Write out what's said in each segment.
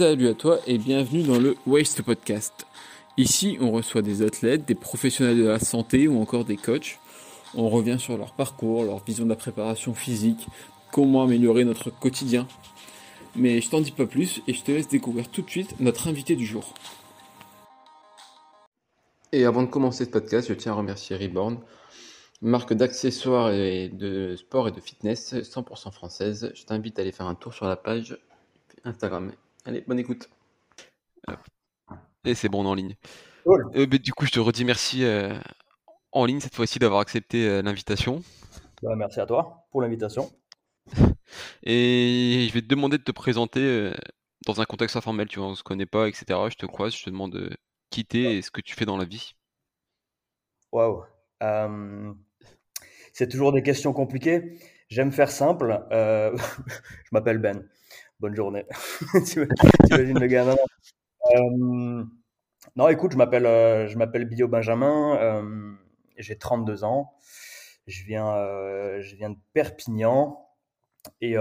Salut à toi et bienvenue dans le Waste Podcast. Ici, on reçoit des athlètes, des professionnels de la santé ou encore des coachs. On revient sur leur parcours, leur vision de la préparation physique, comment améliorer notre quotidien. Mais je t'en dis pas plus et je te laisse découvrir tout de suite notre invité du jour. Et avant de commencer ce podcast, je tiens à remercier Reborn, marque d'accessoires et de sport et de fitness 100% française. Je t'invite à aller faire un tour sur la page Instagram. Allez, bonne écoute. Et c'est bon, on est en ligne. Euh, du coup, je te redis merci euh, en ligne cette fois-ci d'avoir accepté euh, l'invitation. Bah, merci à toi pour l'invitation. Et je vais te demander de te présenter dans un contexte informel, tu vois, on se connaît pas, etc. Je te croise, je te demande qui t'es et ce que tu fais dans la vie. Waouh. c'est toujours des questions compliquées. J'aime faire simple. je m'appelle Ben. Bonne journée. T'imagines le gars euh, Non, écoute, je m'appelle euh, je m'appelle Bio Benjamin. Euh, j'ai 32 ans. Je viens, je viens de Perpignan. Et,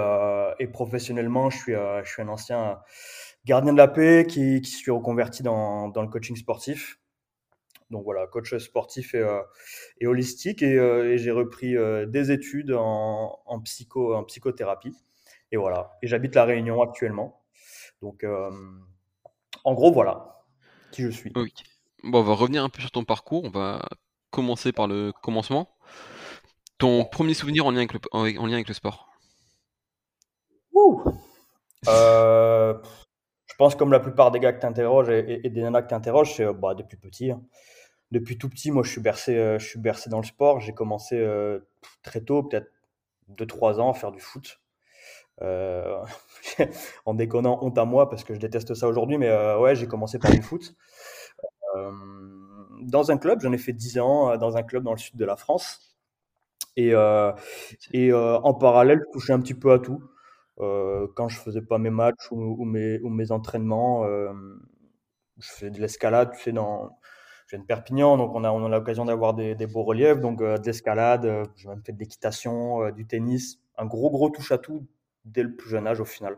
et professionnellement, je suis, je suis un ancien gardien de la paix qui, qui suis reconverti dans, le coaching sportif. Donc voilà, coach sportif et, holistique. Et, j'ai repris des études en psychothérapie. Et voilà. Et j'habite La Réunion actuellement. Donc, euh, en gros, voilà qui je suis. Oui. Bon, on va revenir un peu sur ton parcours. On va commencer par le commencement. Ton premier souvenir en lien avec le, en lien avec le sport Ouh euh, Je pense comme la plupart des gars que tu interroges et, des nanas que tu interroges, c'est bah, depuis petit. Hein. Depuis tout petit, moi, je suis bercé, euh, je suis bercé dans le sport. J'ai commencé très tôt, peut-être 2-3 ans, à faire du foot. Euh, en déconnant, honte à moi parce que je déteste ça aujourd'hui, mais euh, ouais, j'ai commencé par le foot. Euh, dans un club, j'en ai fait 10 ans, dans un club dans le sud de la France. Et, et en parallèle, je touchais un petit peu à tout. quand je faisais pas mes matchs ou, mes, ou mes, entraînements, je faisais de l'escalade, tu sais, dans, je viens de Perpignan, donc on a, on a l'occasion d'avoir des, des, beaux reliefs, donc de l'escalade, j'ai même fait de l'équitation, du tennis, un gros gros touche à tout dès le plus jeune âge au final.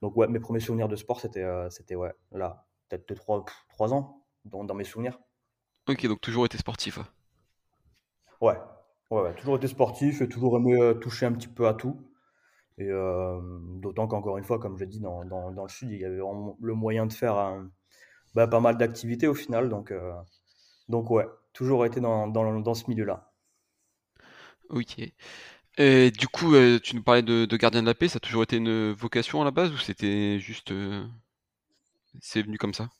Donc ouais, mes premiers souvenirs de sport, c'était euh, c'était ouais, là, peut-être de 3, 3 ans dans, dans, mes souvenirs. Ok, donc toujours été sportif. Ouais, ouais, ouais toujours été sportif et toujours aimé euh, toucher un petit peu à tout. Et euh, d'autant qu'encore une fois, comme je dis, dans, dans, dans, le sud, il y avait le moyen de faire bah, pas mal d'activités au final. Donc, donc ouais, toujours été dans, dans, dans ce milieu-là. Ok. Et du coup, euh, tu nous parlais de, gardien de la paix, ça a toujours été une vocation à la base ou c'était juste. Euh, c'est venu comme ça?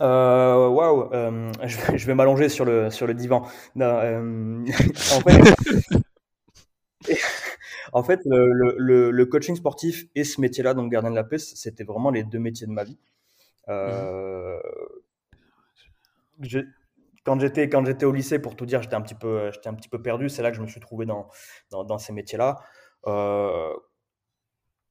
Euh, Waouh, je, vais m'allonger sur le, sur le divan. en fait, le, coaching sportif et ce métier-là, donc gardien de la paix, c'était vraiment les deux métiers de ma vie. Mmh quand j'étais quand j'étais au lycée, pour tout dire, j'étais un petit peu j'étais un petit peu perdu. C'est là que je me suis trouvé dans dans, ces métiers-là. Euh,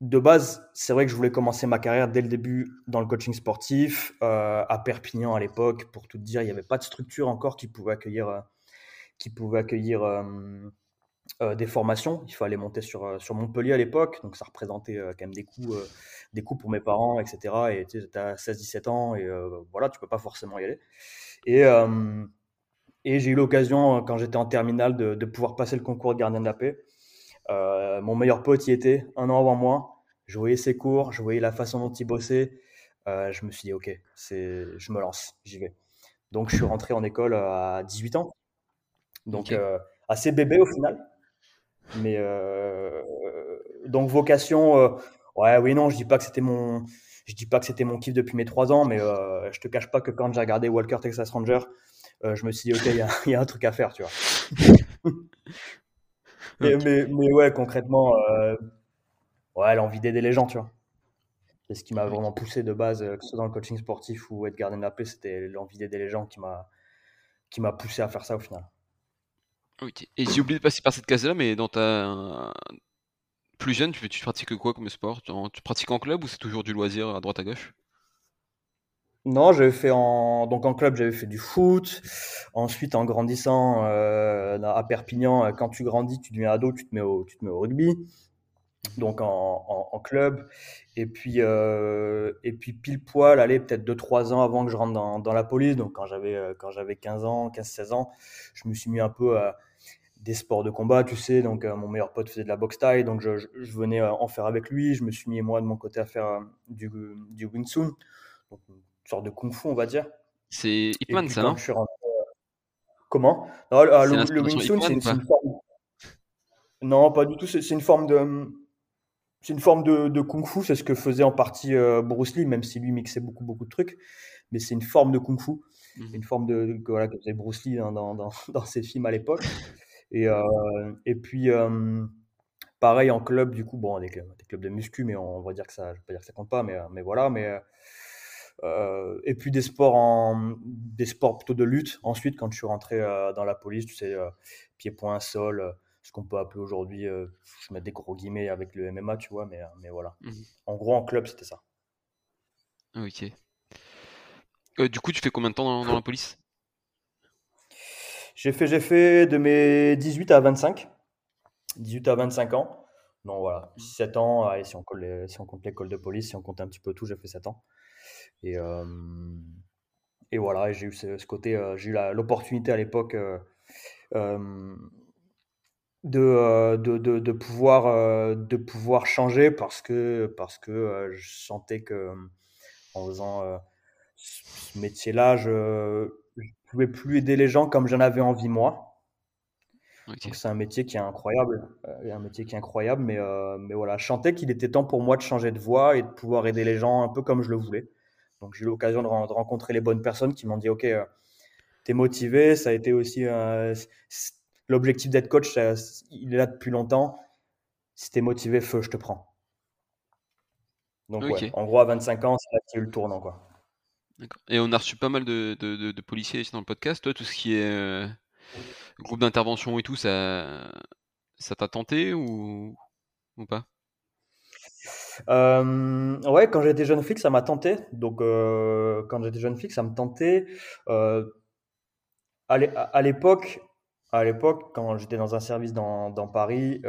de base, c'est vrai que je voulais commencer ma carrière dès le début dans le coaching sportif euh, à Perpignan à l'époque. Pour tout dire, il n'y avait pas de structure encore qui pouvait accueillir euh, qui pouvait accueillir des formations. Il fallait monter sur, sur Montpellier à l'époque, donc ça représentait quand même des coûts, des coûts pour mes parents, etc. Et tu sais, as 16-17 ans et voilà, tu peux pas forcément y aller. Et, euh, et j'ai eu l'occasion, quand j'étais en terminale, de, de, pouvoir passer le concours de gardien de la paix. Euh, mon meilleur pote y était un an avant moi. Je voyais ses cours, je voyais la façon dont il bossait. Euh, je me suis dit, OK, je me lance, j'y vais. Donc, je suis rentré en école à 18 ans. Donc, assez bébé au final. Mais donc, vocation, ouais, oui, non, je dis pas que c'était mon, je dis pas que c'était mon kiff depuis mes trois ans, mais euh, je te cache pas que quand j'ai regardé Walker Texas Ranger, euh, je me suis dit, ok, il y, a un truc à faire, tu vois. mais, mais, ouais, concrètement, euh, ouais, l'envie d'aider les gens, tu vois. C'est ce qui m'a vraiment poussé de base, que ce soit dans le coaching sportif ou être gardien de la paix, c'était l'envie d'aider les gens qui m'a qui m'a poussé à faire ça au final. Ok. Et j'ai oublié de passer par cette case-là, mais dans ta plus jeune, tu, pratiques quoi comme sport? Tu pratiques en club ou c'est toujours du loisir à droite à gauche? Non, j'avais fait en donc en club, j'avais fait du foot. Ensuite, en grandissant euh, à Perpignan, quand tu grandis, tu deviens ado, tu te mets au, rugby. donc en, club. Et puis, euh, et puis pile poil, allez, peut-être 2-3 ans avant que je rentre dans, la police, donc quand j'avais, euh, quand j'avais 15 ans, 15-16 ans, je me suis mis un peu à des sports de combat, tu sais. Donc euh, mon meilleur pote faisait de la boxe taille, donc je, je, venais en faire avec lui. Je me suis mis moi de mon côté à faire du, du Wing Chun, donc une sorte de kung fu, on va dire. C'est ça, non? Comment? Non, le, le, Wing Chun, c'est une, forme. Non, pas du tout. C'est une forme de c'est une forme de, kung-fu, c'est ce que faisait en partie euh, Bruce Lee, même si lui mixait beaucoup, beaucoup de trucs. Mais c'est une forme de kung-fu, mhm. une forme de voilà, que faisait Bruce Lee dans, dans, dans, ses films à l'époque. Et, euh, et puis, euh, pareil en club, du coup, bon, des clubs, des clubs de muscu, mais on, va dire que ça, je vais pas dire que ça compte pas, mais, mais voilà. Mais, et puis des sports, en, des sports plutôt de lutte. Ensuite, quand je suis rentré dans la police, tu sais, pied-point, sol ce qu'on peut appeler aujourd'hui, euh, je mets des gros guillemets avec le MMA, tu vois, mais, euh, mais voilà. Mmh en gros, en club, c'était ça. Ok. Euh, du coup, tu fais combien de temps dans, la police? J'ai fait, de mes 18 à 25. 18 à 25 ans. Non, voilà, 7 ans, si, on si on compte l'école de police, si on compte un petit peu tout, j'ai fait 7 ans. Et, et voilà, j'ai eu ce, côté, j'ai eu l'opportunité à l'époque euh, de, de, de, pouvoir, euh, changer parce que, parce que euh, je sentais que en faisant ce métier-là, je pouvais plus aider les gens comme j'en avais envie moi. Donc c'est un métier qui est incroyable, un métier qui est incroyable, mais, mais voilà, je sentais qu'il était temps pour moi de changer de voie et de pouvoir aider les gens un peu comme je le voulais. Donc j'ai eu l'occasion de, rencontrer les bonnes personnes qui m'ont dit, ok, tu es motivé, ça a été aussi l'objectif d'être coach, il est là depuis longtemps. Si tu es motivé, feu, je te prends. Donc, en gros, à 25 ans, c'est là qu'il y a eu le tournant. Quoi. Et on a reçu pas mal de, de, policiers ici dans le podcast. Toi, tout ce qui est euh, groupe d'intervention et tout, ça ça t'a tenté ou, ou pas? Euh, ouais, quand j'étais jeune flic, ça m'a tenté. Donc, euh, quand j'étais jeune flic, ça me tentait. à l'époque, à l'époque, quand j'étais dans un service dans, Paris,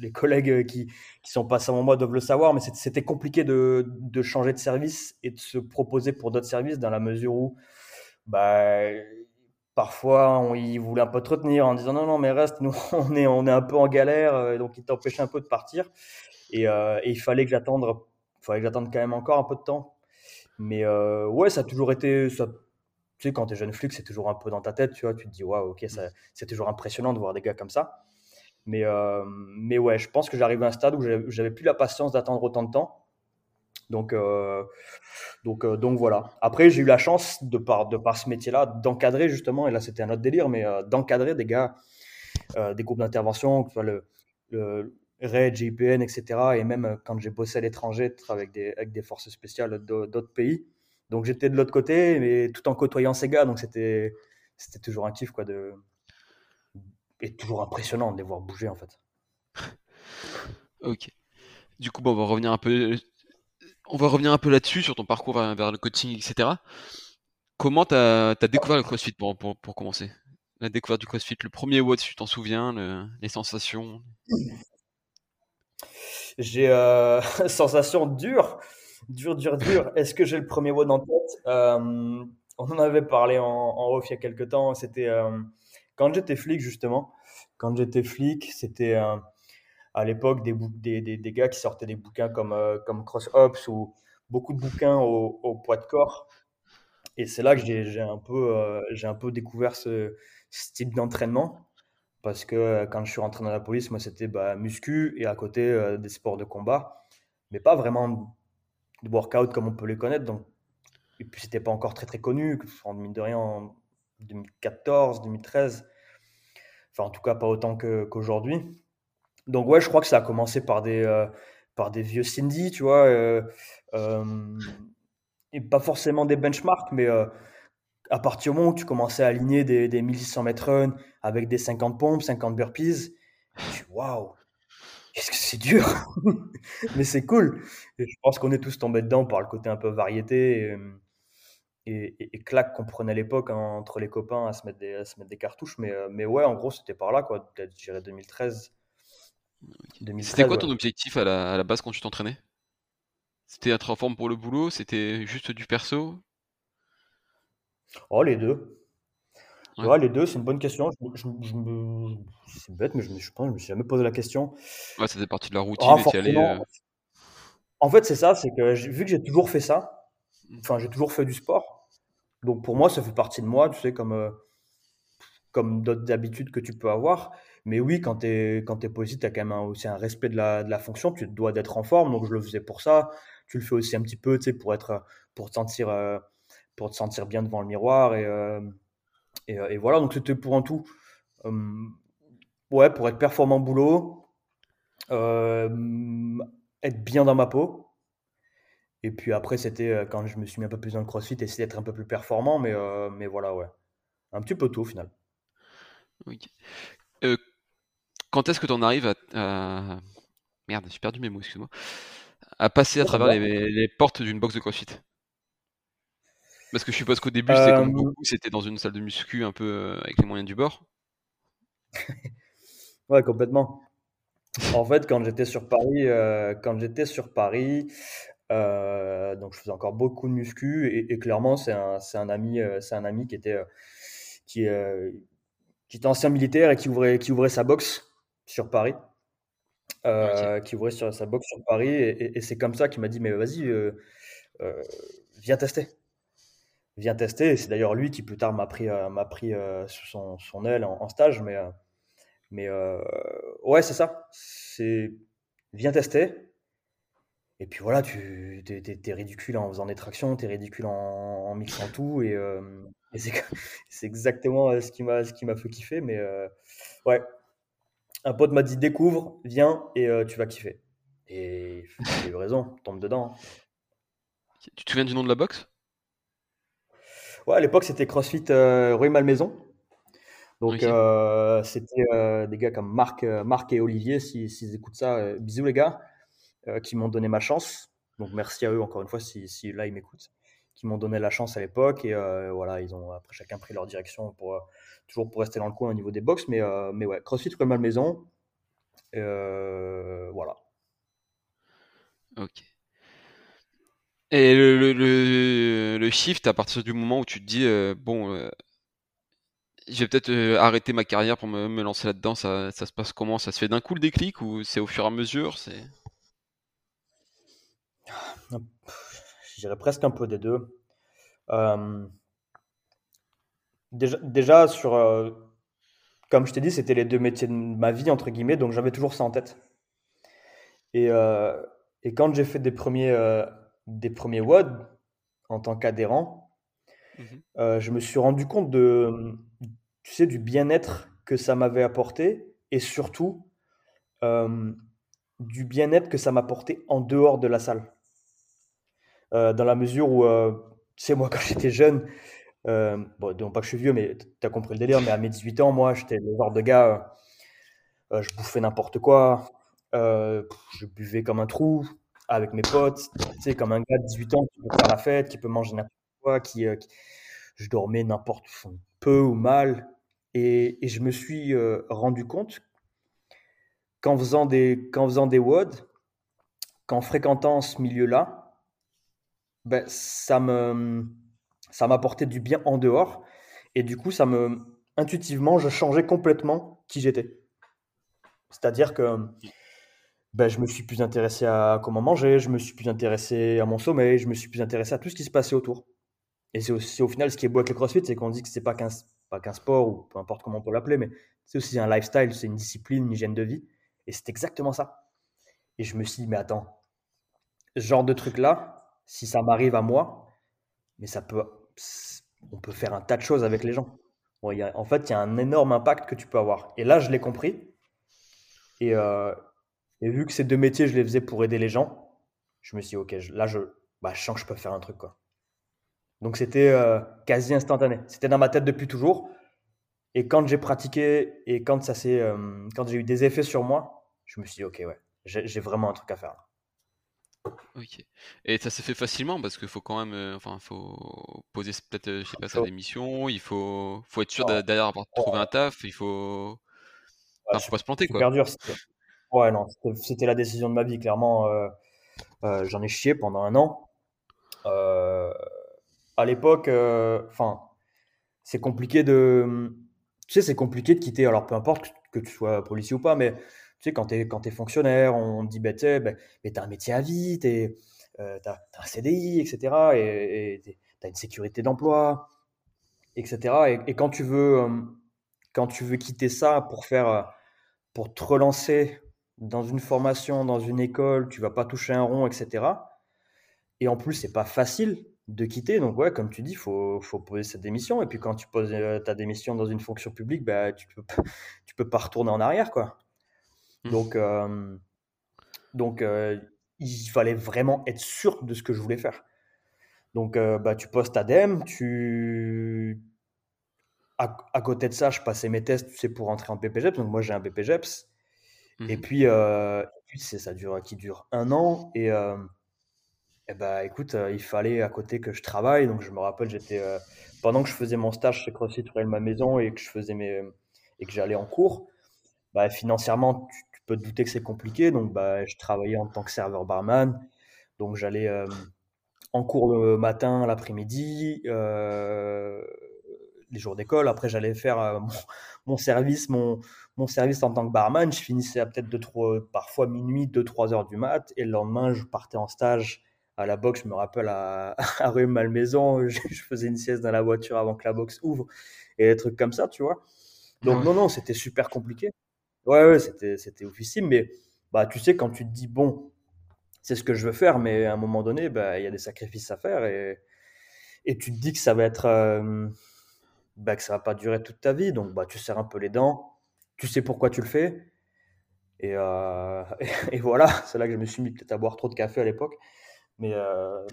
les collègues qui, qui sont passés avant moi doivent le savoir, mais c'était compliqué de, changer de service et de se proposer pour d'autres services dans la mesure où bah, parfois on, ils voulaient un peu te retenir en disant non, non, mais reste, nous on est, on est un peu en galère, euh, donc ils t'empêchaient un peu de partir. Et, et il fallait que j'attende, quand même encore un peu de temps. Mais ouais, ça a toujours été, tu sais, quand tu es jeune flic, c'est toujours un peu dans ta tête, tu vois, tu te dis, waouh, ok, c'est toujours impressionnant de voir des gars comme ça. Mais, euh, mais ouais, je pense que j'arrive à un stade où j'avais plus la patience d'attendre autant de temps. Donc, euh, donc, euh, donc voilà. Après, j'ai eu la chance, de par, de par ce métier-là, d'encadrer justement, et là c'était un autre délire, mais d'encadrer des gars, des groupes d'intervention, que ce soit le, le RAID, GIPN, etc. Et même quand j'ai bossé à l'étranger, avec des, avec des forces spéciales d'autres pays, donc j'étais de l'autre côté, mais tout en côtoyant ces gars. Donc c'était toujours un kiff quoi de et toujours impressionnant de les voir bouger en fait. ok. Du coup, bon, on va revenir un peu on va revenir un peu là-dessus sur ton parcours vers, le coaching, etc. Comment tu as, découvert le CrossFit pour, pour, pour, commencer? La découverte du CrossFit, le premier WOD, si tu t'en souviens, les sensations? J'ai euh, sensation dure. Dur, dur, dur. Est-ce que j'ai le premier WOD en tête? Euh, On en avait parlé en, en off il y a quelques temps. C'était euh, quand j'étais flic, justement. Quand j'étais flic, c'était euh, à l'époque des, gars qui sortaient des bouquins comme, comme Cross Ops ou beaucoup de bouquins au, poids de corps. Et c'est là que j'ai un, peu, j'ai un peu découvert ce, type d'entraînement. Parce que quand je suis rentré dans la police, moi, c'était bah, muscu et à côté des sports de combat. Mais pas vraiment de workout comme on peut les connaître. Donc, et puis, c'était pas encore très très connu, en mine de rien, en 2014, 2013. Enfin, en tout cas, pas autant qu'aujourd'hui. donc, ouais, je crois que ça a commencé par des, euh, par des vieux Cindy, tu vois. Euh, euh, et pas forcément des benchmarks, mais à partir du moment où tu commençais à aligner des, des 1600 mètres run avec des 50 pompes, 50 burpees, waouh, qu'est-ce que c'est dur Mais c'est cool. Je pense qu'on est tous tombés dedans par le côté un peu variété et, claques qu'on prenait à l'époque hein, entre les copains à se mettre des, se mettre des cartouches. Mais, mais ouais, en gros, c'était par là, quoi. Peut-être, je dirais 2013. C'était quoi ton objectif à la, à la base quand tu t'entraînais? C'était être en forme pour le boulot C'était juste du perso? Oh, les deux. Ouais. les deux, c'est une bonne question. Je, me... C'est bête, mais je me, je pense, je me suis jamais posé la question. Ouais, ça faisait partie de la routine. Ah, allé, euh, En fait, c'est ça, c'est que vu que j'ai toujours fait ça, mmh. enfin, j'ai toujours fait du sport. Donc pour moi, ça fait partie de moi, tu sais, comme, euh, comme d'autres habitudes que tu peux avoir. Mais oui, quand tu es, quand positif, tu as quand même aussi un respect de la, de la fonction. Tu dois d'être en forme. Donc je le faisais pour ça. Tu le fais aussi un petit peu, tu sais, pour, être, pour, te sentir, euh, pour te sentir bien devant le miroir. Et euh, et, voilà, donc c'était pour un tout. Hum, ouais, pour être performant au boulot, être bien dans ma peau. Et puis après, c'était euh, quand je me suis mis un peu plus dans le crossfit, essayer d'être un peu plus performant, mais, mais voilà, ouais. Un petit peu tout au final. Oui. quand est-ce que tu en arrives à, Merde, j'ai perdu mes mots, excuse-moi. À passer à travers les, les portes d'une box de crossfit? Parce que je suppose qu'au début, c'était comme euh, beaucoup, c'était dans une salle de muscu un peu euh, avec les moyens du bord. ouais, complètement. En fait, quand j'étais sur Paris, euh, quand j'étais sur Paris, donc je faisais encore beaucoup de muscu et, clairement, c'est un, un, ami, c'est un ami qui était qui, qui était ancien militaire et qui ouvrait, qui ouvrait sa boxe sur Paris. qui ouvrait sur sa boxe sur Paris et, et c'est comme ça qu'il m'a dit mais vas-y viens tester vient tester. C'est d'ailleurs lui qui plus tard m'a pris, euh, m'a pris euh, sous son, son, aile en, stage. Mais, euh, mais ouais, c'est ça. C'est viens tester. Et puis voilà, tu es, ridicule en faisant des tractions, tu es ridicule en, en, mixant tout. Et, et c'est exactement ce qui m'a fait kiffer. Mais ouais, un pote m'a dit découvre, viens et tu vas kiffer. Et j'ai eu raison, tombe dedans. Tu te souviens du nom de la boxe Ouais, à l'époque, c'était CrossFit Rue Malmaison. Donc, c'était des gars comme Marc, Marc et Olivier, s'ils si, écoutent ça. bisous, les gars, qui m'ont donné ma chance. Donc, merci à eux, encore une fois, si, là, ils m'écoutent, qui m'ont donné la chance à l'époque. Et voilà, ils ont après chacun pris leur direction pour toujours pour rester dans le coin au niveau des box. Mais, mais ouais, CrossFit Rue Malmaison. voilà. Ok. Et le, le, shift à partir du moment où tu te dis, euh, bon, euh, je vais peut-être euh, arrêter ma carrière pour me, me lancer là-dedans, ça, ça, se passe comment? Ça se fait d'un coup le déclic ou c'est au fur et à mesure? C'est... Je dirais presque un peu des deux. déjà, déjà, sur. comme je t'ai dit, c'était les deux métiers de ma vie, entre guillemets, donc j'avais toujours ça en tête. Et, et quand j'ai fait des premiers des premiers WOD en tant qu'adhérent, mmh euh, je me suis rendu compte de, tu sais, du bien-être que ça m'avait apporté et surtout euh, du bien-être que ça m'apportait en dehors de la salle. Euh, dans la mesure où, tu sais, moi, quand j'étais jeune, bon, non pas que je suis vieux, mais tu as compris le délire, mais à mes 18 ans, moi, j'étais le genre de gars, je bouffais n'importe quoi, je buvais comme un trou, avec mes potes, tu sais, comme un gars de 18 ans qui peut faire la fête, qui peut manger n'importe quoi, qui, euh, je dormais n'importe peu ou mal. Et, je me suis euh, rendu compte qu'en faisant des, qu'en faisant des WOD, qu'en fréquentant ce milieu-là, ben, ça me, ça m'apportait du bien en dehors. Et du coup, ça me, intuitivement, je changeais complètement qui j'étais. C'est-à-dire que ben, je me suis plus intéressé à comment manger, je me suis plus intéressé à mon sommeil, je me suis plus intéressé à tout ce qui se passait autour. Et c'est aussi au final ce qui est beau avec le CrossFit, c'est qu'on dit que c'est pas qu'un pas qu'un sport ou peu importe comment on peut l'appeler, mais c'est aussi un lifestyle, c'est une discipline, une hygiène de vie. Et c'est exactement ça. Et je me suis dit, mais attends, ce genre de truc là, si ça m'arrive à moi, mais ça peut, on peut faire un tas de choses avec les gens. en fait, il y a un énorme impact que tu peux avoir. Et là, je l'ai compris. Et, euh, vu que ces deux métiers, je les faisais pour aider les gens, je me suis dit, ok, là, je, bah, je sens que je peux faire un truc. Donc c'était euh, quasi instantané. C'était dans ma tête depuis toujours. Et quand j'ai pratiqué et quand, ça euh, quand j'ai eu des effets sur moi, je me suis dit, ok, ouais, j'ai, vraiment un truc à faire. Ok. Et ça s'est fait facilement parce qu'il faut quand même, euh, enfin, faut poser peut-être, euh, je sais pas, sa démission. Il faut, faut être sûr d'ailleurs avoir trouvé un taf. Il faut, enfin, faut pas se planter quoi. Super dur. Ouais, non, c'était la décision de ma vie. Clairement, euh, j'en ai chié pendant un an. à l'époque, enfin, c'est compliqué de, tu sais, c'est compliqué de quitter. Alors, peu importe que tu sois policier ou pas, mais tu sais, quand tu es, es fonctionnaire, on te dit, bah, tu bah, as un métier à vie, tu euh, as, un CDI, etc. Et tu as une sécurité d'emploi, etc. Et, quand, tu veux, euh, quand tu veux quitter ça pour, faire, euh, pour te relancer dans une formation, dans une école, tu vas pas toucher un rond, etc. Et en plus, c'est pas facile de quitter. Donc, ouais, comme tu dis, il faut, faut, poser sa démission. Et puis, quand tu poses ta démission dans une fonction publique, bah, tu peux, tu peux pas retourner en arrière, quoi. Mmh. Donc, euh, donc euh, il fallait vraiment être sûr de ce que je voulais faire. Donc, euh, bah, tu postes ADEME, tu... À, à, côté de ça, je passais mes tests, tu sais, pour entrer en BPGEPS. Donc, moi, j'ai un BPGEPS. Mmh et puis, puis ça dure, qui dure un an. Et, et bah, écoute, il fallait à côté que je travaille. Donc, je me rappelle, j'étais pendant que je faisais mon stage chez CrossFit ma maison et que je faisais mes et que j'allais en cours, bah, financièrement, tu, peux te douter que c'est compliqué. Donc, bah, je travaillais en tant que serveur barman. Donc, j'allais euh, en cours le matin, l'après-midi, euh, les jours d'école. Après, j'allais faire euh, mon, service, mon, mon, service en tant que barman. Je finissais à peut-être parfois minuit, 2-3 heures du mat. Et le lendemain, je partais en stage à la boxe. Je me rappelle à, à rue Malmaison, je, je, faisais une sieste dans la voiture avant que la boxe ouvre et des trucs comme ça, tu vois. Donc, non, non, c'était super compliqué. Ouais, ouais, c'était, c'était oufissime, mais bah, tu sais, quand tu te dis, bon, c'est ce que je veux faire, mais à un moment donné, bah, il y a des sacrifices à faire et, et tu te dis que ça va être, euh, bah, que ça va pas durer toute ta vie, donc bah, tu serres un peu les dents, tu sais pourquoi tu le fais, et, euh, et, voilà, c'est là que je me suis mis peut-être à boire trop de café à l'époque, mais, euh,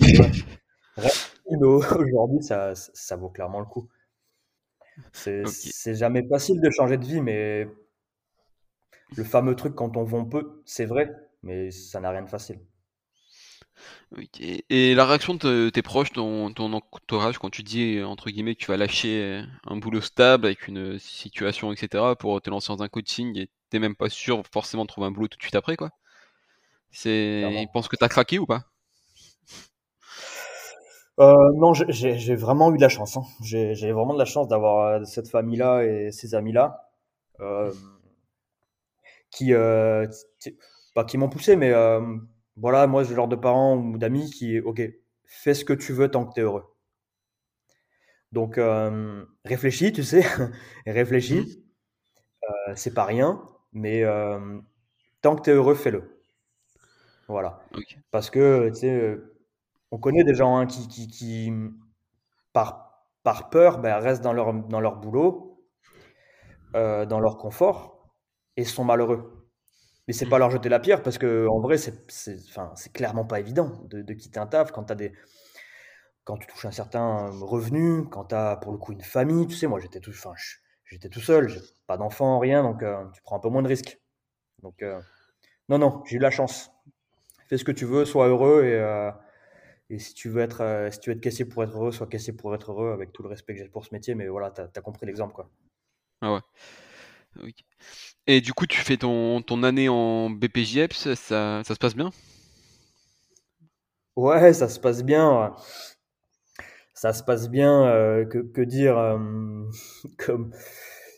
aujourd'hui, ça, ça vaut clairement le coup. C'est, c'est jamais facile de changer de vie, mais le fameux truc quand on vend peu, c'est vrai, mais ça n'a rien de facile. Et la réaction de tes proches, ton, ton entourage, quand tu dis entre guillemets que tu vas lâcher un boulot stable avec une situation, etc., pour te lancer dans un coaching et t'es même pas sûr forcément de trouver un boulot tout de suite après, quoi? C'est, ils pensent que t'as craqué ou pas? Euh, non, j'ai vraiment eu de la chance. Hein. J'ai vraiment de la chance d'avoir euh, cette famille-là et ces amis-là. Euh, qui, euh, pas qui m'ont poussé, mais euh, voilà, moi, j'ai le genre de parents ou d'amis qui, ok, fais ce que tu veux tant que tu es heureux. Donc, euh, réfléchis, tu sais, réfléchis. Mmh. c'est pas rien, mais tant que tu es heureux, fais-le. Voilà. Parce que, tu sais, on connaît des gens hein, qui, qui, qui, par, par peur, ben, restent dans leur, dans leur boulot, dans leur confort, et sont malheureux. Mais c'est pas mmh. leur jeter la pierre parce que en vrai, c'est enfin, clairement pas évident de, de, quitter un taf quand, as des, quand tu touches un certain revenu, quand tu as pour le coup une famille. Tu sais, moi j'étais tout, enfin, j'étais tout seul, j'ai pas d'enfant, rien, donc euh, tu prends un peu moins de risques. Donc, euh, non, non, j'ai eu la chance. Fais ce que tu veux, sois heureux et, euh, et si tu veux être si tu veux être caissier pour être heureux, sois caissier pour être heureux avec tout le respect que j'ai pour ce métier. Mais voilà, tu as, compris l'exemple. quoi. Ah ouais. Oui. Et du coup, tu fais ton, ton année en BPJEPS, ça, ça se passe bien? Ouais, ça se passe bien. Ça se passe bien. Euh, que, dire euh, comme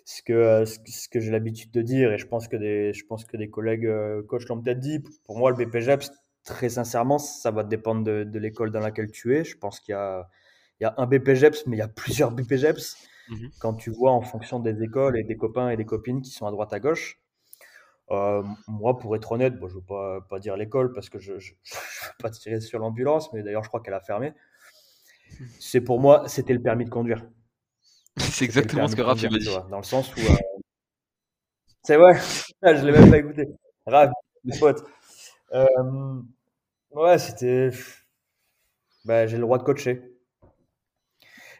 ce que, euh, ce que j'ai l'habitude de dire, et je pense que des, je pense que des collègues coachs l'ont peut-être dit. Pour moi, le BPJEPS, très sincèrement, ça va dépendre de, de l'école dans laquelle tu es. Je pense qu'il y a, il y a un BPJEPS, mais il y a plusieurs BPJEPS. Mmh quand tu vois en fonction des écoles et des copains et des copines qui sont à droite à gauche. Euh, moi, pour être honnête, bon, je ne veux pas, pas dire l'école parce que je ne veux pas tirer sur l'ambulance, mais d'ailleurs, je crois qu'elle a fermé. C'est pour moi, c'était le permis de conduire. C'est exactement ce que Raph m'a dit. Dans le sens où. Euh, c'est vrai, je ne l'ai même pas écouté. Raph, mes potes. Euh, ouais, c'était. Bah, j'ai le droit de coacher.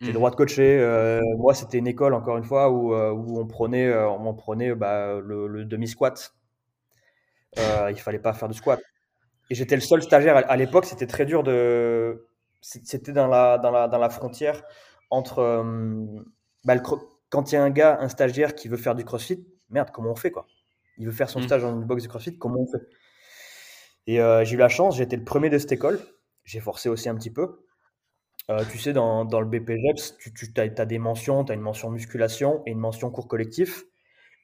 J'ai le mmh. droit de coacher. Euh, moi, c'était une école, encore une fois, où, euh, où on prenait, euh, on prenait bah, le, demi-squat. il fallait pas faire de squat. et j'étais le seul stagiaire à, l'époque. C'était très dur de. C'était dans la, dans, la, dans la frontière entre. Euh, bah, quand il y a un gars, un stagiaire qui veut faire du crossfit, merde, comment on fait quoi? Il veut faire son mm. stage dans une box de crossfit, comment on fait? Et euh, j'ai eu la chance, j'étais le premier de cette école. J'ai forcé aussi un petit peu. Euh, tu sais, dans, dans le BPGEPS, tu, tu as, des mentions, tu as une mention musculation et une mention cours collectif.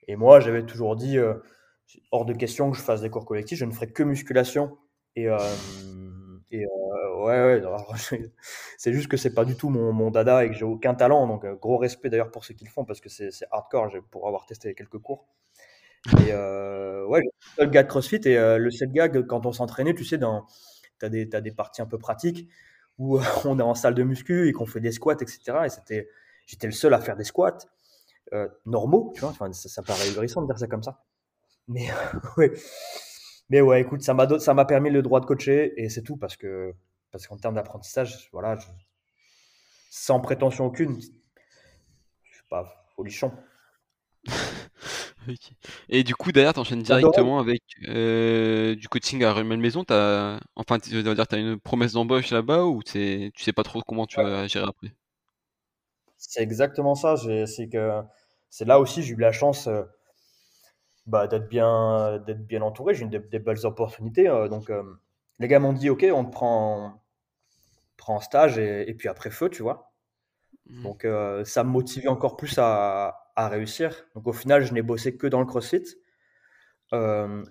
Et moi, j'avais toujours dit, hors de question que je fasse des cours collectifs, je ne ferai que musculation et, euh, et euh, ouais, ouais c'est juste que c'est pas du tout mon, mon dada et que j'ai aucun talent. Donc, euh, gros respect d'ailleurs pour ceux qui le font parce que c'est hardcore pour avoir testé quelques cours. Et ouais, le seul gars de CrossFit et le seul gars, quand on s'entraînait, tu sais, dans, tu as, as, des parties un peu pratiques on est en salle de muscu et qu'on fait des squats, etc. Et c'était, j'étais le seul à faire des squats normaux, tu vois. Ça paraît ahurissant de dire ça comme ça. Mais ouais. Mais ouais, écoute, ça m'a ça m'a permis le droit de coacher et c'est tout parce que parce qu'en termes d'apprentissage, voilà, sans prétention aucune, je suis pas folichon. Et du coup, derrière, tu enchaînes directement avec euh, du coaching à Rumel Maison. As... Enfin, tu veux dire, tu as une promesse d'embauche là-bas ou tu sais pas trop comment tu vas gérer après? C'est exactement ça. C'est que c'est là aussi, j'ai eu la chance. Euh, bah, d'être bien, d'être bien entouré. J'ai eu des, belles opportunités. Euh, donc, les gars m'ont dit Ok, on te prend, prend en stage et, puis après feu, tu vois. Mmh. Donc, euh, ça me motivait encore plus à, à, réussir. Donc, au final, je n'ai bossé que dans le crossfit.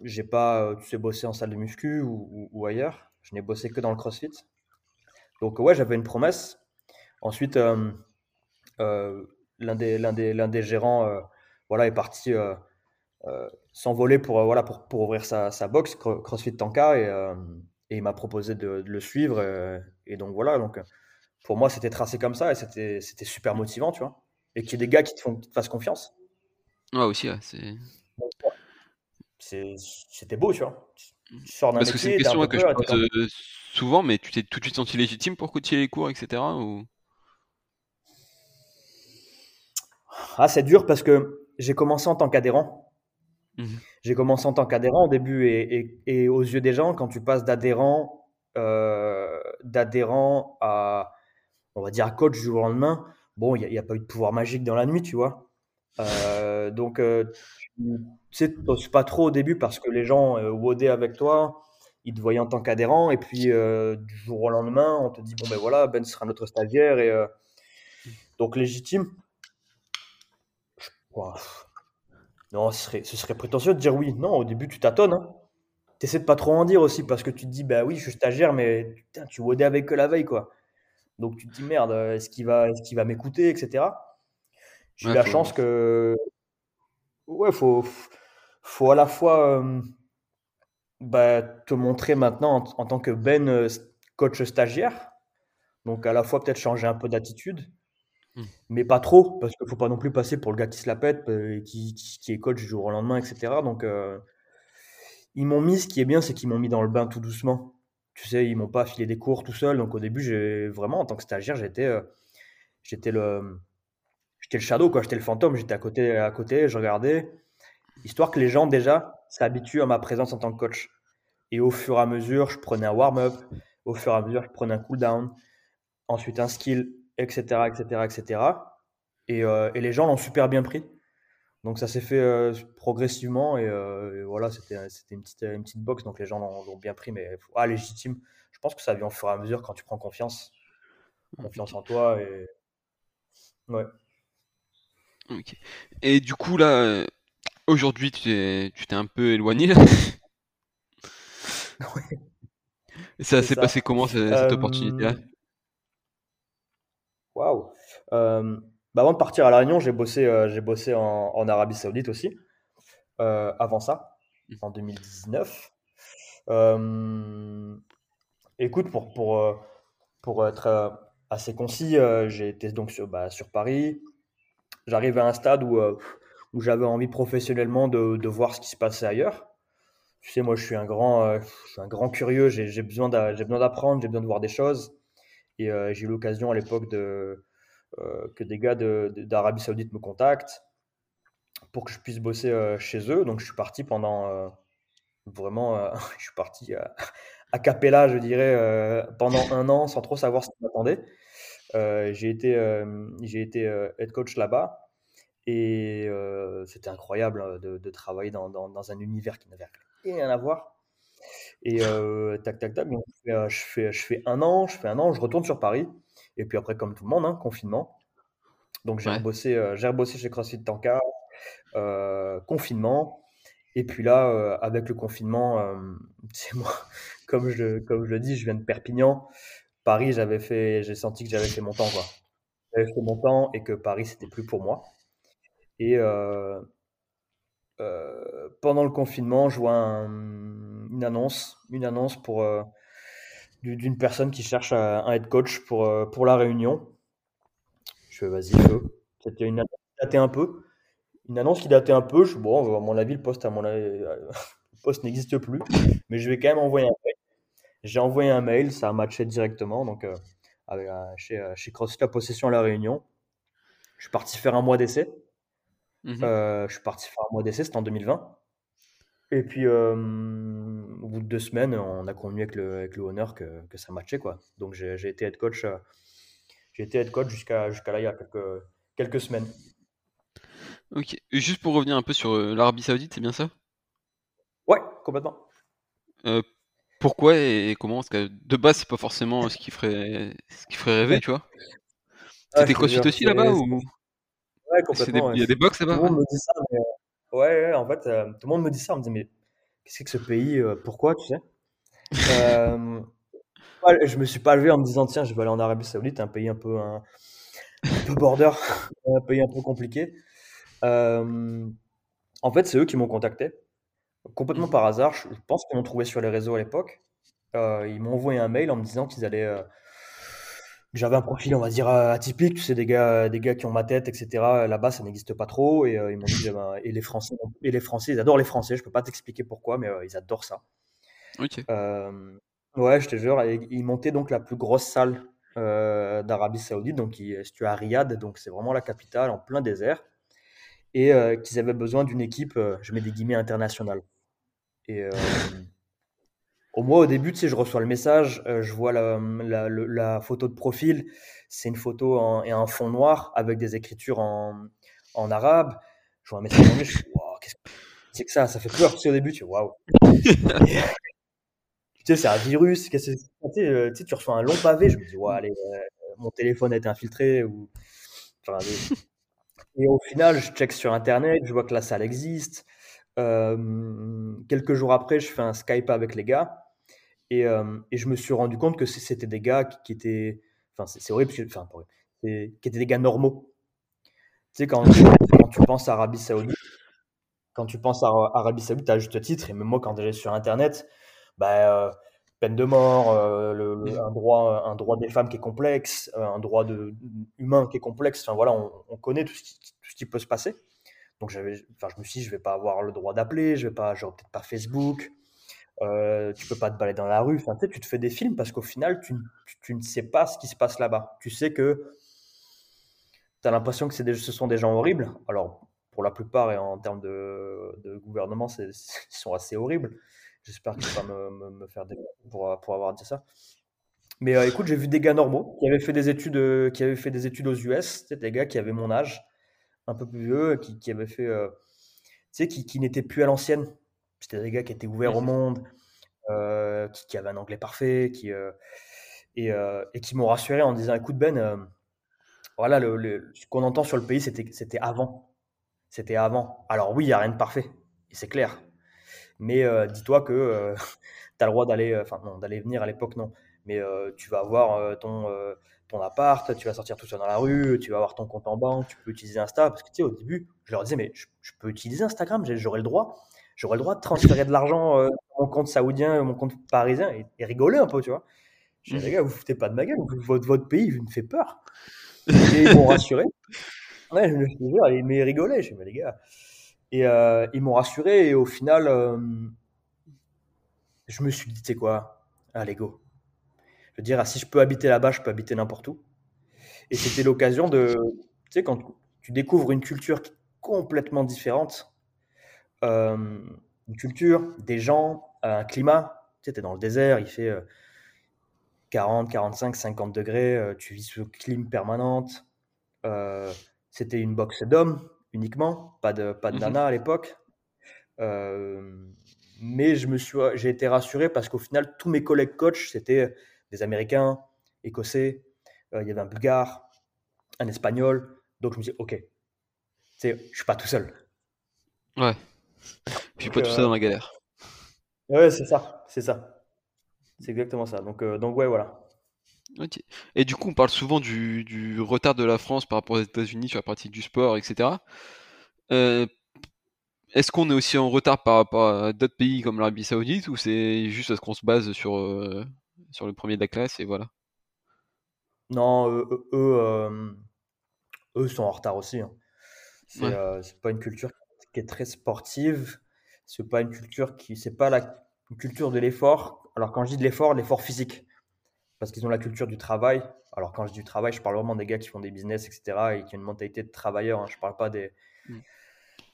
j'ai pas, tu sais, bossé en salle de muscu ou, ailleurs. Je n'ai bossé que dans le crossfit. Donc, ouais, j'avais une promesse. Ensuite, l'un des, l'un des, l'un des gérants voilà, est parti euh, s'envoler pour, euh, voilà, pour, pour ouvrir sa, sa box CrossFit Tanka et, euh, et il m'a proposé de, le suivre. Et, donc voilà, donc pour moi c'était tracé comme ça et c'était, super motivant, tu vois. Et qu'il y ait des gars qui te, font, fassent confiance. Ouais, aussi, c'est. c'était beau, tu vois. Tu sors Parce que c'est une question que je pose souvent, mais tu t'es tout de suite senti légitime pour coacher les cours, etc. Ou... Ah, c'est dur parce que j'ai commencé en tant qu'adhérent. Mmh J'ai commencé en tant qu'adhérent au début et, aux yeux des gens, quand tu passes d'adhérent euh, d'adhérent à, on va dire, coach du jour au lendemain, bon, il n'y a, pas eu de pouvoir magique dans la nuit, tu vois. Euh, donc, euh, tu sais, pas trop au début parce que les gens euh, avec toi, ils te voyaient en tant qu'adhérent et puis du jour au lendemain, on te dit, bon, ben voilà, Ben sera notre stagiaire et donc légitime. Non, ce serait, prétentieux de dire oui. Non, au début, tu tâtonnes. Hein. Tu essaies de pas trop en dire aussi parce que tu te dis, bah oui, je suis stagiaire, mais tu wodais avec que la veille, quoi. Donc tu te dis, merde, est-ce qu'il va, est va m'écouter, etc. J'ai eu la chance que. Ouais, faut, faut à la fois euh, bah, te montrer maintenant en, tant que Ben, euh, coach stagiaire. Donc à la fois peut-être changer un peu d'attitude Mmh. Mais pas trop, parce qu'il ne faut pas non plus passer pour le gars qui se la pète, euh, et qui, qui, est coach du jour au lendemain, etc. Donc, euh, ils m'ont mis, ce qui est bien, c'est qu'ils m'ont mis dans le bain tout doucement. Tu sais, ils m'ont pas filé des cours tout seul. Donc, au début, j'ai vraiment, en tant que stagiaire, j'étais euh, j'étais le, j'étais le shadow, quoi. J'étais le fantôme. J'étais à côté, à côté, je regardais, histoire que les gens, déjà, s'habituent à ma présence en tant que coach. Et au fur et à mesure, je prenais un warm-up. Au fur et à mesure, je prenais un cool-down. Ensuite, un skill etc., etc., etc. Et, et les gens l'ont super bien pris. Donc ça s'est fait euh, progressivement euh, et, voilà, c'était une petite, une petite box, donc les gens l'ont bien pris, mais ah, légitime. Je pense que ça vient au fur et à mesure quand tu prends confiance, confiance en toi et ouais. Et du coup là, aujourd'hui tu t'es un peu éloigné. Ça s'est passé comment cette, cette opportunité-là? Waouh! Euh, bah, avant de partir à La Réunion, j'ai bossé, euh, j'ai bossé en, en Arabie Saoudite aussi, euh, avant ça, mmh. en 2019. écoute, pour, pour, pour être assez concis, j'ai été donc sur, bah, sur Paris. J'arrive à un stade où, où j'avais envie professionnellement de, de voir ce qui se passait ailleurs. Tu sais, moi, je suis un grand, je suis un grand curieux, j'ai besoin d'apprendre, j'ai besoin de voir des choses. Et euh, j'ai eu l'occasion à l'époque de, euh, que des gars d'Arabie Saoudite me contactent pour que je puisse bosser euh, chez eux. Donc je suis parti pendant vraiment, je suis parti a cappella, je dirais, pendant un an sans trop savoir ce qui m'attendait. j'ai été, j'ai été head coach là-bas et c'était incroyable de, travailler dans, un univers qui n'avait rien à voir. Et tac, tac, tac, je, fais, un an, je fais un an, je retourne sur Paris. Et puis après, comme tout le monde, hein, confinement. Donc j'ai rebossé, j'ai rebossé chez CrossFit Tanka, confinement. Et puis là, avec le confinement, c'est moi, comme je, comme je le dis, je viens de Perpignan. Paris, j'avais fait, j'ai senti que j'avais fait mon temps, quoi. J'avais fait mon temps et que Paris, c'était plus pour moi. Et pendant le confinement, je vois une annonce, une annonce pour d'une personne qui cherche un head coach pour, pour la Réunion. Je fais vas-y, C'était une annonce qui datait un peu. Une annonce qui datait un peu. Je bon, à mon avis, le poste, à mon avis, le poste n'existe plus. Mais je vais quand même envoyer un mail. J'ai envoyé un mail, ça a matché directement. Donc, avec, chez, chez CrossFit La Possession à La Réunion. Je suis parti faire un mois d'essai. Mmh je suis parti faire un mois d'essai, c'était en 2020. Et puis, au bout de deux semaines, on a convenu avec le, avec le honneur que, que ça matchait. Quoi. Donc, j'ai été head coach, j'ai été head coach jusqu'à jusqu'à là, il y a quelques, quelques semaines. Ok. Et juste pour revenir un peu sur l'Arabie Saoudite, c'est bien ça? Ouais, complètement. pourquoi et comment? Parce que de base, c'est pas forcément ce qui ferait, ce qui ferait rêver, tu vois. Ah, T'étais crossfit aussi là-bas ou Ouais, complètement. Il y a des box là-bas? Euh, ouais, en fait, euh, tout le monde me dit ça. On me dit, mais qu'est-ce que ce pays euh, Pourquoi, tu sais? Je me suis pas levé en me disant, tiens, je vais aller en Arabie Saoudite, un pays un peu, un, peu border, un pays un peu compliqué. en fait, c'est eux qui m'ont contacté, complètement mmh. par hasard. Je pense qu'ils m'ont trouvé sur les réseaux à l'époque. ils m'ont envoyé un mail en me disant qu'ils allaient j'avais un profil, on va dire, euh, atypique. Tu sais, des gars, des gars qui ont ma tête, etc. Là-bas, ça n'existe pas trop. Et euh, ils m'ont dit, eh ben, et les Français, et les Français, ils adorent les Français. Je peux pas t'expliquer pourquoi, mais euh, ils adorent ça. Ok. ouais, je te jure. ils montaient donc la plus grosse salle d'Arabie Saoudite, donc qui située à Riyad, donc c'est vraiment la capitale, en plein désert, et qu'ils avaient besoin d'une équipe, je mets des guillemets internationales. Et au moins, au début, tu je reçois le message, euh, je vois la, la, photo de profil, c'est une photo et un fond noir avec des écritures en, arabe. Je vois un message en anglais, je wow, qu'est-ce que c'est que ça Ça fait peur, tu sais, au début, tu waouh. tu sais, c'est un virus, qu'est-ce que tu, euh, tu reçois un long pavé, je me dis, wow, allez, euh, mon téléphone a été infiltré. Ou... Et au final, je check sur Internet, je vois que la salle existe. Euh, quelques jours après, je fais un Skype avec les gars et, euh, et je me suis rendu compte que c'était des gars qui, étaient. Enfin, c'est horrible, enfin, qui étaient des gars normaux. Tu sais, quand, quand tu penses à Arabie Saoudite, quand tu penses à Arabie Saoudite, à juste titre, et même moi, quand j'allais sur Internet, bah, euh, peine de mort, le, un, droit, un droit des femmes qui est complexe, un droit de, humain qui est complexe. Enfin, voilà, on, on connaît tout ce, qui, tout ce, qui, peut se passer. Donc enfin, je me suis dit, je vais pas avoir le droit d'appeler, je vais pas, j'aurai peut-être pas Facebook. Euh, tu peux pas te balader dans la rue. Enfin, tu, sais, tu te fais des films parce qu'au final, tu, tu, ne sais pas ce qui se passe là-bas. Tu sais que tu as l'impression que ce sont des gens horribles. Alors, pour la plupart, et en termes de, de gouvernement, ils sont assez horribles. J'espère qu'ils vont pas me, me, faire des pour, pour avoir dit ça. Mais euh, écoute, j'ai vu des gars normaux qui avaient fait des études, euh, qui avaient fait des études aux US, des gars qui avaient mon âge, un peu plus vieux, qui, qui avaient fait, euh, tu sais, qui, qui n'étaient plus à l'ancienne. C'était des gars qui étaient ouverts au monde, euh, qui, qui, avaient un anglais parfait, qui, euh, et, et, qui m'ont rassuré en disant, écoute Ben, voilà, le, ce qu'on entend sur le pays, c'était, c'était avant. C'était avant. Alors oui, il n'y a rien de parfait, et c'est clair. Mais dis-toi que tu as le droit d'aller, enfin non, d'aller venir à l'époque, non. Mais tu vas avoir ton ton appart, tu vas sortir tout seul dans la rue, tu vas avoir ton compte en banque, tu peux utiliser Insta. Parce que tu sais, au début, je leur disais, mais je, peux utiliser Instagram, j'aurais le droit. J'aurais le droit de transférer de l'argent euh, mon compte saoudien, mon compte parisien et, rigoler un peu, tu vois. Je dis, les gars, vous foutez pas de ma gueule, votre, votre pays me fait peur. Et ils m'ont rassuré. Ouais, je me suis dit. Je dis, mais les gars. Et euh, ils m'ont rassuré et au final, euh, je me suis dit, tu sais quoi, allez, go dire, ah, si je peux habiter là-bas, je peux habiter n'importe où. Et c'était l'occasion de, tu sais, quand tu découvres une culture complètement différente, euh, une culture, des gens, un climat, Tu sais, es dans le désert, il fait 40, 45, 50 degrés, tu vis sous clim permanente. C'était une boxe d'hommes uniquement, pas de, pas de mmh nana à l'époque. mais je me suis, j'ai été rassuré parce qu'au final, tous mes collègues coachs, c'était des Américains, Écossais, il y avait un Bulgare, un Espagnol. Donc je me dit, ok, je suis pas tout seul. Ouais. Je suis pas tout seul dans la galère. Ouais, c'est ça, c'est ça. C'est exactement ça. Donc, donc ouais, voilà. Et du coup, on parle souvent du, retard de la France par rapport aux États-Unis sur la pratique du sport, etc. Euh, est-ce qu'on est aussi en retard par rapport à d'autres pays comme l'Arabie Saoudite ou c'est juste parce qu'on se base sur, euh, sur le premier de la classe et voilà Non, eux, eux, euh, sont en retard aussi. Hein. C'est pas une culture qui est très sportive. C'est pas une culture qui. C'est pas la culture de l'effort. Alors, quand je dis de l'effort, l'effort physique parce qu'ils ont la culture du travail. Alors, quand je dis du travail, je parle vraiment des gars qui font des business, etc., et qui ont une mentalité de travailleur. Hein. Je ne parle pas des. Mm.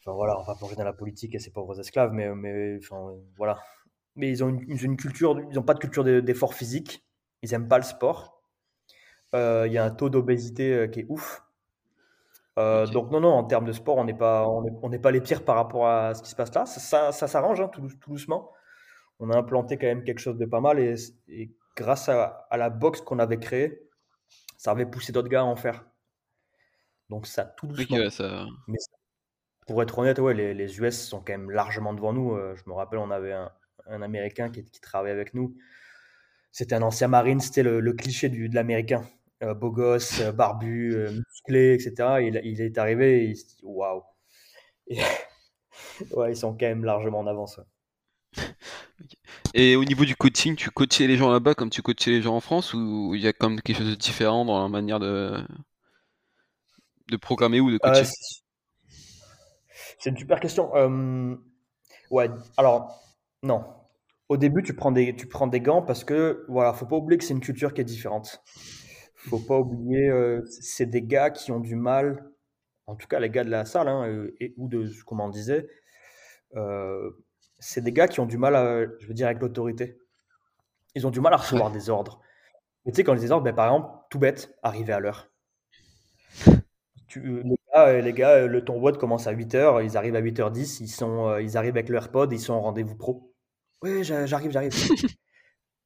Enfin, voilà, on va plonger dans la politique et ces pauvres esclaves, mais, mais enfin, voilà. Mais ils ont une, culture, ils n'ont pas de culture d'effort physique. Ils n'aiment pas le sport. Euh, il y a un taux d'obésité euh, qui est ouf. Euh, donc non, non, en termes de sport, on n'est pas, on n'est pas les pires par rapport à ce qui se passe là. Ça, ça, s'arrange hein, tout, tout, doucement. On a implanté quand même quelque chose de pas mal et, et grâce à, la boxe qu'on avait créée, ça avait poussé d'autres gars à en faire. Donc ça tout doucement. Mais pour être honnête, ouais, les, US sont quand même largement devant nous. Je me rappelle, on avait un, Américain qui, qui, travaillait avec nous. C'était un ancien marine, c'était le, cliché du, de l'Américain. Euh, beau gosse, euh, barbu, musclé, etc. Il, il, est arrivé et il se dit waouh. Ouais, ils sont quand même largement en avance. Et au niveau du coaching, tu coachais les gens là-bas comme tu coachais les gens en France ou il y a comme quelque chose de différent dans la manière de, de programmer ou de coacher? Euh, C'est une super question. Euh, ouais, alors, non. Au début, tu prends, des, gants parce que, voilà, faut pas oublier que c'est une culture qui est différente. Faut pas oublier, euh, c'est des gars qui ont du mal, en tout cas les gars de la salle, hein, et, ou de, qu'on m'en disait, c'est des gars qui ont du mal, à, je veux dire, avec l'autorité. Ils ont du mal à recevoir des ordres. Mais tu sais, quand ils des ordres, ben, par exemple, tout bête, arriver à l'heure. les, gars, les gars, le ton commence à 8h, ils arrivent à 8h10, ils, sont, euh, ils arrivent avec leur AirPod, ils sont en rendez-vous pro. Oui, j'arrive, j'arrive. tu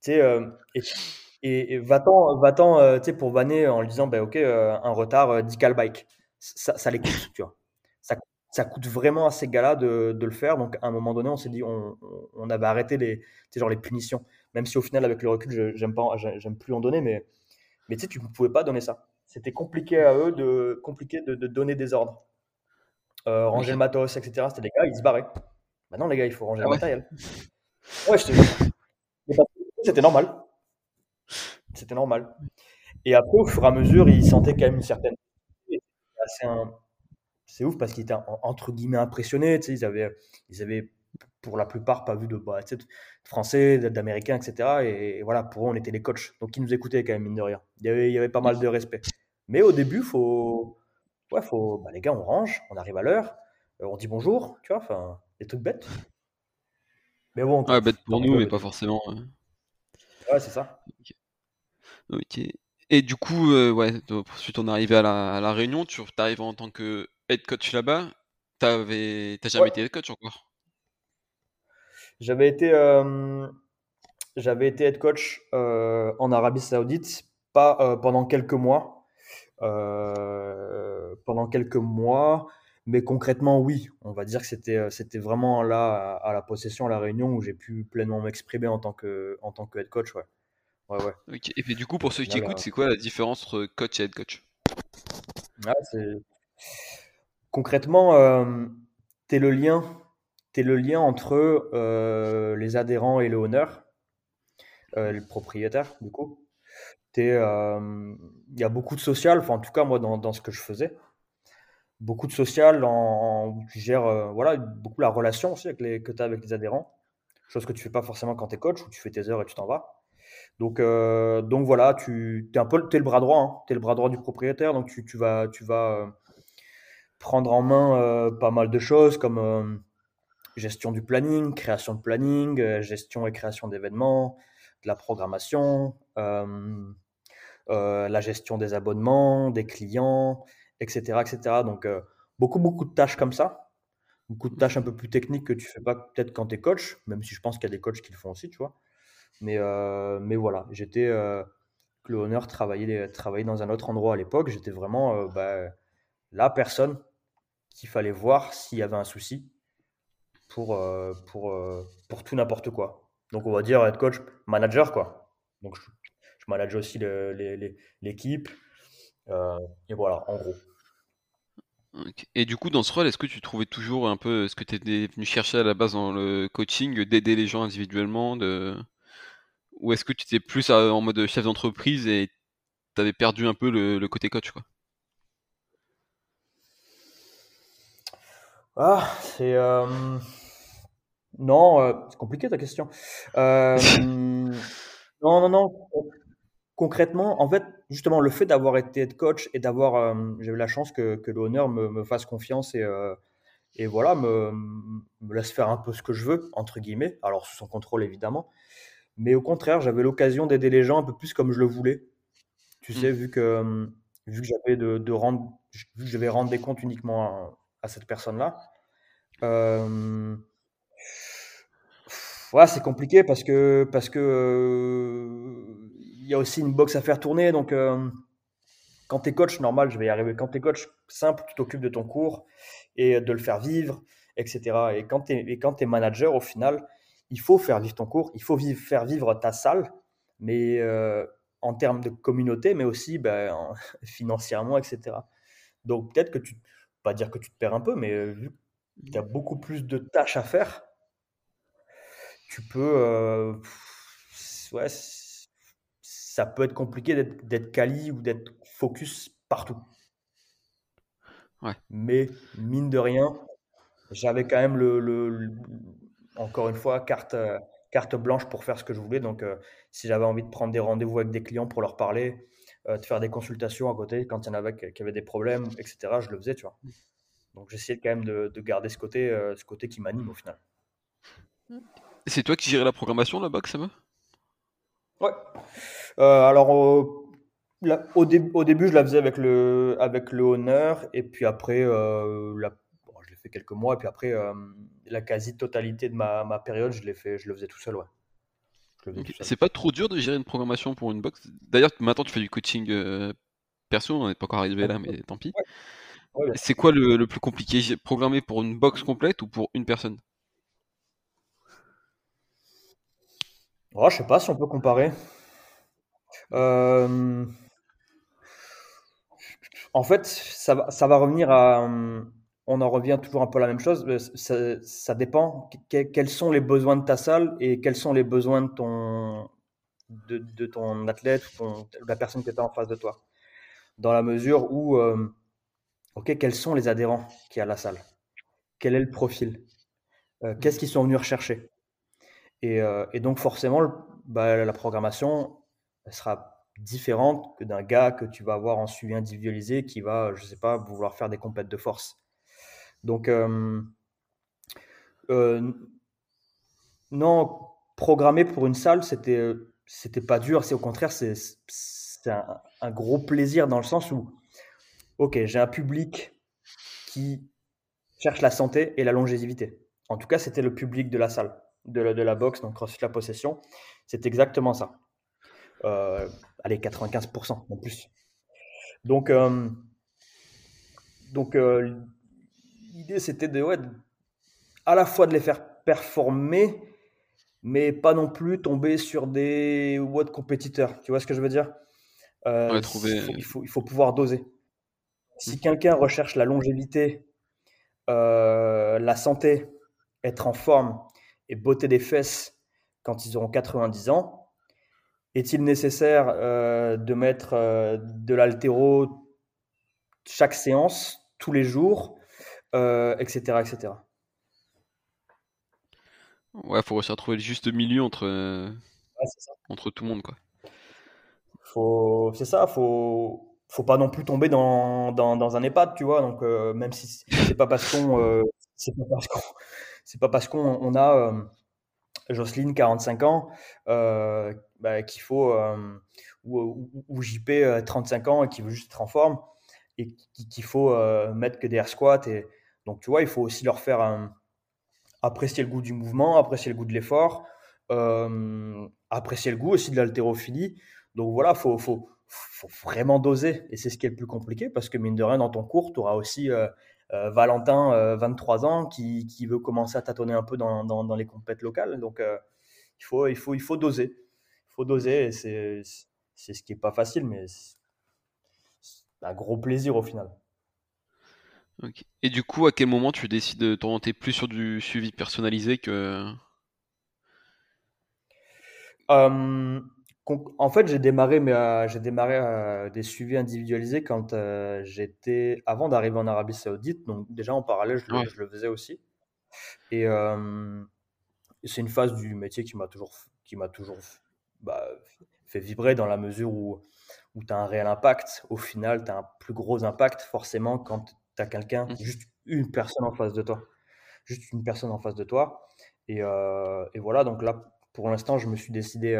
sais, euh, et, va-t'en, va-t'en euh, tu sais, pour vanner en lui disant, ben, ok, un retard, 10 bike. Ça, ça les coûte, tu vois ça coûte vraiment à ces gars-là de, le faire. Donc, à un moment donné, on s'est dit, on, on, avait arrêté les, genre les punitions. Même si au final, avec le recul, j'aime pas, j'aime plus en donner, mais, mais tu sais, tu ne pouvais pas donner ça. C'était compliqué à eux de, compliqué de, donner des ordres. Euh, ranger le matos, etc. C'était des gars, ils se barraient. Maintenant, les gars, il faut ranger le ah matériel. Ouais, C'était normal. C'était normal. Et après, au fur et à mesure, ils sentaient quand même une certaine. C'est ouf parce qu'ils étaient entre guillemets impressionnés. Tu sais, ils, avaient, ils avaient pour la plupart pas vu de, bah, français, d'américains, etc. Et, voilà, pour eux, on était les coachs. Donc, ils nous écoutaient quand même, mine de rien. Il y avait, il y avait pas mal de respect. Mais au début, faut, ouais, faut, bah, les gars, on range, on arrive à l'heure, euh, on dit bonjour, tu vois, enfin, des trucs bêtes. Mais bon. Ouais, bête pour nous, mais pas forcément. Ouais, c'est ça. Ok. Et du coup, euh, ouais, ensuite on est arrivé à la, à la Réunion, tu arrives en tant que head coach là-bas, t'avais, t'as jamais été head coach encore? J'avais été, euh, j'avais été head coach euh, en Arabie Saoudite, pas euh, pendant quelques mois, pendant quelques mois, mais concrètement oui, on va dire que c'était, c'était vraiment là à, la possession, à la Réunion où j'ai pu pleinement m'exprimer en tant que, en tant que head coach, ouais. Ouais, ouais. Et puis du coup, pour ceux qui écoutent, c'est quoi la différence entre coach et head coach? Ah, concrètement, euh, tu es le lien, es le lien entre euh, les adhérents et le honneur, euh, le propriétaire, du coup. Il y a beaucoup de social, enfin, en tout cas, moi, dans, dans, ce que je faisais, beaucoup de social en, tu gères voilà, beaucoup la relation aussi avec les, que tu as avec les adhérents, chose que tu fais pas forcément quand tu es coach, où tu fais tes heures et tu t'en vas. Donc, donc voilà, tu es un peu es le bras droit, hein, tu es le bras droit du propriétaire, donc tu, tu vas, tu vas prendre en main euh, pas mal de choses comme, euh, gestion du planning, création de planning, gestion et création d'événements, de la programmation, la gestion des abonnements, des clients, etc. etc. Donc, beaucoup, beaucoup de tâches comme ça. Beaucoup de tâches un peu plus techniques que tu fais pas peut-être quand tu es coach, même si je pense qu'il y a des coachs qui le font aussi, tu vois. Mais, mais voilà, j'étais le honneur travailler, dans un autre endroit à l'époque. J'étais vraiment bah, la personne qu'il fallait voir s'il y avait un souci pour, pour, pour tout n'importe quoi. Donc on va dire être coach, manager quoi. Donc je, manage aussi l'équipe. Et voilà, en gros. Et du coup, dans ce rôle, est-ce que tu trouvais toujours un peu ce que tu étais venu chercher à la base dans le coaching, d'aider les gens individuellement de ou est-ce que tu étais plus euh, en mode chef d'entreprise et tu avais perdu un peu le, côté coach quoi? Ah, c'est. Euh, non, euh, c'est compliqué ta question. non, non, non. Concrètement, en fait, justement, le fait d'avoir été coach et d'avoir. J'ai eu la chance que, que l'honneur me, me, fasse confiance et, et voilà, me, me, laisse faire un peu ce que je veux, entre guillemets. Alors, sous son contrôle, évidemment. Mais au contraire, j'avais l'occasion d'aider les gens un peu plus comme je le voulais. Tu sais, mmh. vu que, vu que j'avais de, rendre, vu que je vais rendre des comptes uniquement à, cette personne-là. Euh, c'est compliqué parce que parce que il y a aussi une box à faire tourner. Donc, quand tu es coach, normal, je vais y arriver. Quand tu es coach simple, tu t'occupes de ton cours et de le faire vivre, etc. Et quand tu es, es, manager, au final, il faut faire vivre ton cours, il faut faire vivre ta salle, mais euh, en termes de communauté, mais aussi ben, financièrement, etc. Donc peut-être que tu, pas dire que tu te perds un peu, mais euh, vu que tu as beaucoup plus de tâches à faire, tu peux, euh, ouais, ça peut être compliqué d'être quali ou d'être focus partout. Ouais. Mais mine de rien, j'avais quand même le, encore une fois, carte, euh, carte blanche pour faire ce que je voulais. Donc, euh, si j'avais envie de prendre des rendez-vous avec des clients pour leur parler, euh, de faire des consultations à côté quand il y en avait qui avaient des problèmes, etc., je le faisais, tu vois. Donc, j'essayais quand même de, garder ce côté, ce côté qui m'anime au final. C'est toi qui gérais la programmation là-bas, ça va Ouais. Alors, au, au, début, je la faisais avec le, avec le honneur, et puis après, la fait quelques mois. Et puis après, euh, la quasi-totalité de ma, ma, période, je, l'ai fait, je le faisais tout seul. Ouais. C'est pas trop dur de gérer une programmation pour une box? D'ailleurs, maintenant, tu fais du coaching euh, perso, on n'est pas encore arrivé là, mais tant pis. C'est quoi le, le, plus compliqué? Programmer pour une box complète ou pour une personne? Oh, Je sais pas si on peut comparer. Euh, en fait, ça va, ça va revenir à, on en revient toujours un peu à la même chose. Ça, dépend. quels sont les besoins de ta salle et quels sont les besoins de ton, de, ton athlète ou la personne que tu as en face de toi. Dans la mesure où, euh, ok, quels sont les adhérents qui y a à la salle? Quel est le profil? Euh, Qu'est-ce qu'ils sont venus rechercher? Et, donc forcément, bah, la programmation sera différente que d'un gars que tu vas avoir en suivi individualisé qui va, je sais pas, vouloir faire des compètes de force. Donc, euh, euh, non, programmer pour une salle, c'était c'était pas dur. C'est au contraire, c'est un, un, gros plaisir dans le sens où, ok, j'ai un public qui cherche la santé et la longévité. En tout cas, c'était le public de la salle, de la, de boxe, donc CrossFit La Possession. C'est exactement ça. Allez, 95% en plus. Donc, donc l'idée c'était de, ouais, à la fois de les faire performer, mais pas non plus tomber sur des WOD compétiteurs. Tu vois ce que je veux dire? Euh, il, faut, il, faut, pouvoir doser. Si mm. quelqu'un recherche la longévité, euh, la santé, être en forme et botter des fesses quand ils auront 90 ans, est-il nécessaire euh, de mettre de l'altéro chaque séance, tous les jours, etc., euh, etc. Ouais, faut réussir à trouver le juste milieu entre, euh, entre tout le monde, quoi. Faut, c'est ça, faut, faut pas non plus tomber dans, dans, dans un EHPAD, tu vois. Donc, euh, même si c'est pas parce qu'on, c'est pas parce qu'on, c'est pas parce qu'on a Jocelyne, 45 ans, bah, qu'il faut, ou, ou, JP, 35 ans, et qui veut juste être en forme, et qu'il faut mettre que des air squats. Et, donc, tu vois, il faut aussi leur faire apprécier le goût du mouvement, apprécier le goût de l'effort, apprécier le goût aussi de l'haltérophilie. Donc voilà, il faut, faut, faut, vraiment doser. Et c'est ce qui est le plus compliqué parce que mine de rien, dans ton cours, tu auras aussi euh, Valentin, 23 euh, ans, qui, qui, veut commencer à tâtonner un peu dans, dans, dans les compètes locales. Donc, euh, il, faut, il, faut, il faut doser. Il faut doser et c'est, c'est ce qui n'est pas facile, mais c'est un gros plaisir au final. Et du coup, à quel moment tu décides de t'orienter plus sur du suivi personnalisé que. En fait, j'ai démarré, mais euh, j'ai démarré euh, des suivis individualisés quand euh, j'étais avant d'arriver en Arabie Saoudite. Donc déjà en parallèle, je, le, faisais aussi. Et c'est une phase du métier qui m'a toujours, qui m'a toujours bah, fait vibrer dans la mesure où, où tu as un réel impact. Au final, tu as un plus gros impact forcément quand tu as quelqu'un, mmh. juste une personne en face de toi. Juste une personne en face de toi. Et, et voilà, donc là, pour l'instant, je me suis décidé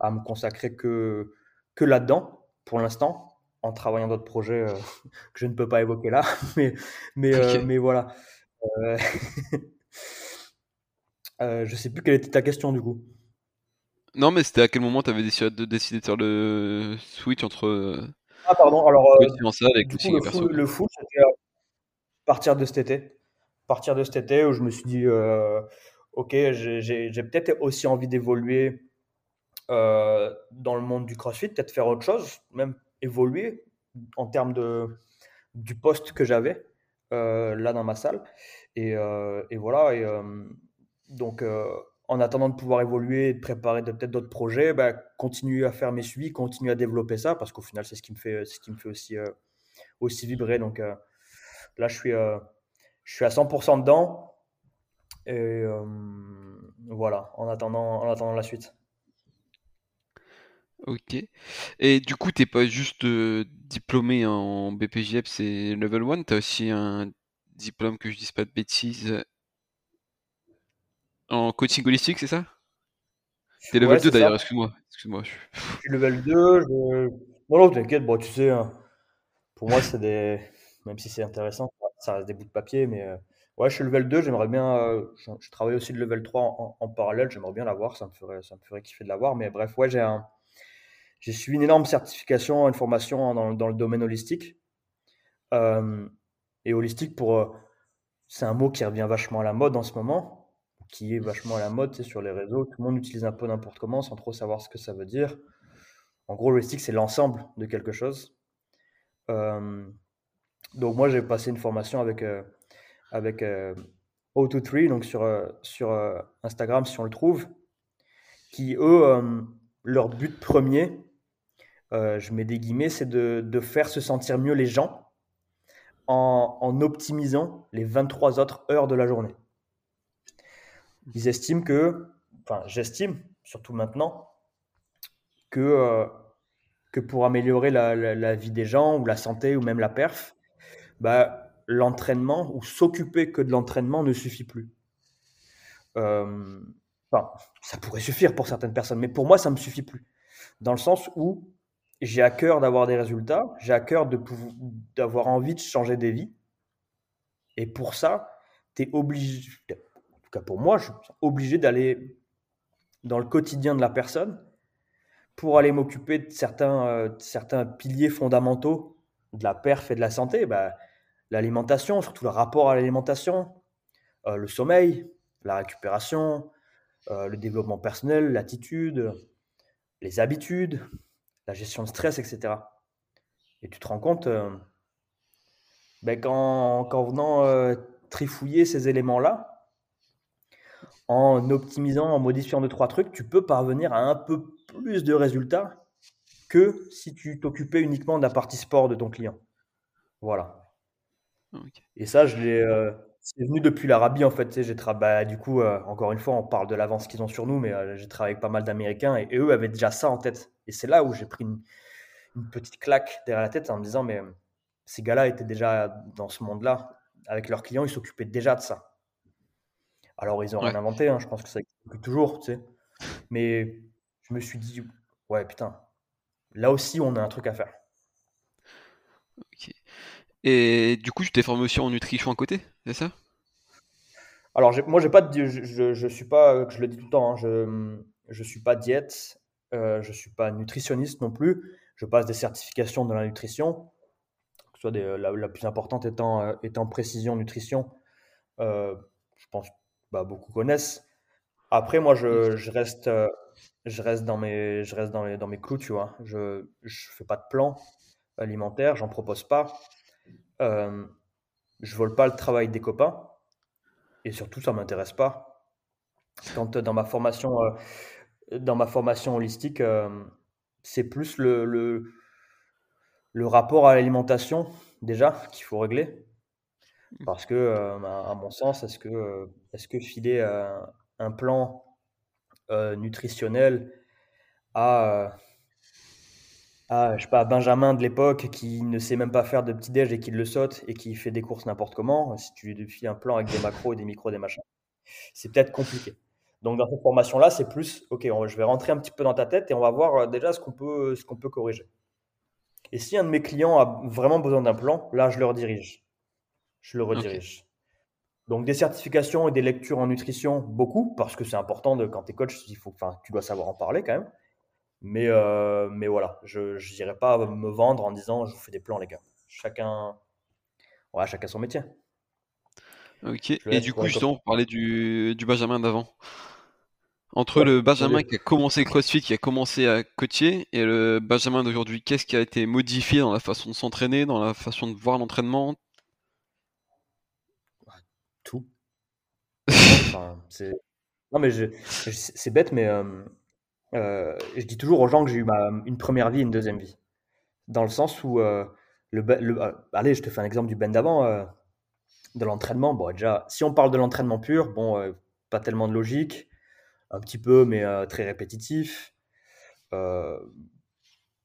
à me consacrer que, que là-dedans, pour l'instant, en travaillant d'autres projets euh, que je ne peux pas évoquer là. Mais, mais, euh, mais voilà. Euh... euh, je sais plus quelle était ta question du coup. Non, mais c'était à quel moment tu avais décidé de, décider de faire le switch entre. Ah, pardon, alors. avec le, full, le full, c'était à partir de cet été. Partir de cet été où je me suis dit, ok, j'ai peut-être aussi envie d'évoluer euh, dans le monde du CrossFit, peut-être faire autre chose, même évoluer en termes de, du poste que j'avais euh, là dans ma salle. Et, euh, et voilà. Et, donc, en attendant de pouvoir évoluer et de préparer peut-être d'autres projets, bah, continuer à faire mes suivis, continuer à développer ça, parce qu'au final, c'est ce qui me fait, ce qui me fait aussi, aussi vibrer. Donc là, je suis, je suis à 100% dedans. Et voilà, en attendant, en attendant la suite. Ok. Et du coup, t'es pas juste euh, diplômé en BPJF, c'est level 1, t'as aussi un diplôme, que je dise pas de bêtises, en coaching holistique, c'est ça? T'es level 2 d'ailleurs, excuse-moi. Excuse-moi. Je suis level 2, je... Bon, non, t'inquiète, bon, tu sais, hein, pour moi, c'est des. Même si c'est intéressant, ça reste des bouts de papier, mais euh, ouais, je suis level 2, j'aimerais bien. Euh, je, travaille aussi de level 3 en, en parallèle, j'aimerais bien l'avoir, ça me ferait, ça me ferait kiffer de l'avoir, mais bref, ouais, j'ai un j'ai suivi une énorme certification, une formation dans, le domaine holistique. Euh, et holistique, pour, euh, c'est un mot qui revient vachement à la mode en ce moment, qui est vachement à la mode c'est sur les réseaux. Tout le monde utilise un peu n'importe comment sans trop savoir ce que ça veut dire. En gros, holistique, c'est l'ensemble de quelque chose. Euh, donc moi, j'ai passé une formation avec, avec O23, donc sur, sur Instagram, si on le trouve, qui, eux, leur but premier, euh, je mets des guillemets, c'est de, faire se sentir mieux les gens en, optimisant les 23 autres heures de la journée. Ils estiment que, enfin j'estime, surtout maintenant, que, euh, que pour améliorer la, vie des gens ou la santé ou même la perf, bah, l'entraînement ou s'occuper que de l'entraînement ne suffit plus. Euh, enfin, ça pourrait suffire pour certaines personnes, mais pour moi, ça ne me suffit plus. Dans le sens où j'ai à cœur d'avoir des résultats, j'ai à cœur d'avoir envie de changer des vies. Et pour ça, tu es obligé, en tout cas pour moi, je suis obligé d'aller dans le quotidien de la personne pour aller m'occuper de certains, euh, certains piliers fondamentaux de la perf et de la santé. Bah, l'alimentation, surtout le rapport à l'alimentation, euh, le sommeil, la récupération, euh, le développement personnel, l'attitude, les habitudes, la gestion de stress, etc. Et tu te rends compte euh, ben, qu'en, venant euh, trifouiller ces éléments-là, en optimisant, en modifiant deux, trois trucs, tu peux parvenir à un peu plus de résultats que si tu t'occupais uniquement de la partie sport de ton client. Voilà. Et ça, je l'ai, euh, c'est venu depuis l'Arabie en fait. J'ai bah, du coup, encore une fois, on parle de l'avance qu'ils ont sur nous, mais j'ai travaillé avec pas mal d'Américains et, eux avaient déjà ça en tête. Et c'est là où j'ai pris une, petite claque derrière la tête en me disant, mais ces gars-là étaient déjà dans ce monde-là. Avec leurs clients, ils s'occupaient déjà de ça. Alors, ils ont Ouais. rien inventé, hein, je pense que ça existe toujours, tu sais. Mais je me suis dit, ouais, putain, là aussi, on a un truc à faire. Et du coup, tu t'es formé aussi en nutrition à côté, c'est ça? Alors, moi, j'ai pas de, je, je, je suis pas, je le dis tout le temps, hein, je, je suis pas diète, euh, je suis pas nutritionniste non plus. Je passe des certifications dans la nutrition, que ce soit des- la, la plus importante étant, euh, étant précision nutrition. Euh, je pense que bah, beaucoup connaissent. Après, moi, je, je reste, euh, je reste dans mes, je reste dans les, dans mes clous, tu vois. Je, je fais pas de plan alimentaire, j'en propose pas. Euh, je vole pas le travail des copains. Et surtout, ça m'intéresse pas. Quand euh, dans ma formation, euh, dans ma formation holistique, euh, c'est plus le, le, le rapport à l'alimentation, déjà, qu'il faut régler. Parce que, euh, à, mon sens, est-ce que, est-ce que filer un plan nutritionnel à, à, je sais pas, Benjamin de l'époque qui ne sait même pas faire de petit déj et qui le saute et qui fait des courses n'importe comment, si tu lui files un plan avec des macros et des micros, des machins, c'est peut-être compliqué. Donc dans cette formation-là, c'est plus, ok, on- je vais rentrer un petit peu dans ta tête et on va voir euh, déjà ce qu'on peut, ce qu'on peut corriger. Et si un de mes clients a vraiment besoin d'un plan, là, je le redirige. Je le redirige. Donc des certifications et des lectures en nutrition, beaucoup, parce que c'est important de, quand tu es coach, il faut, enfin, tu dois savoir en parler quand même. Mais, euh, mais voilà, je n'irai pas me vendre en disant je vous fais des plans, les gars. Chacun, ouais, chacun son métier. Ok. Et du coup, justement, on parlait du, du Benjamin d'avant. Entre Ouais, le Benjamin qui a commencé CrossFit, qui a commencé à coacher, et le Benjamin d'aujourd'hui, qu'est-ce qui a été modifié dans la façon de s'entraîner, dans la façon de voir l'entraînement? Tout. Enfin, c'est... Non, mais c'est bête, mais euh, euh, je dis toujours aux gens que j'ai eu ma, une première vie et une deuxième vie. Dans le sens où, euh, le, le- euh, allez, je te fais un exemple du Ben d'avant, de l'entraînement. Bon, déjà, si on parle de l'entraînement pur, bon, pas tellement de logique, un petit peu, mais très répétitif.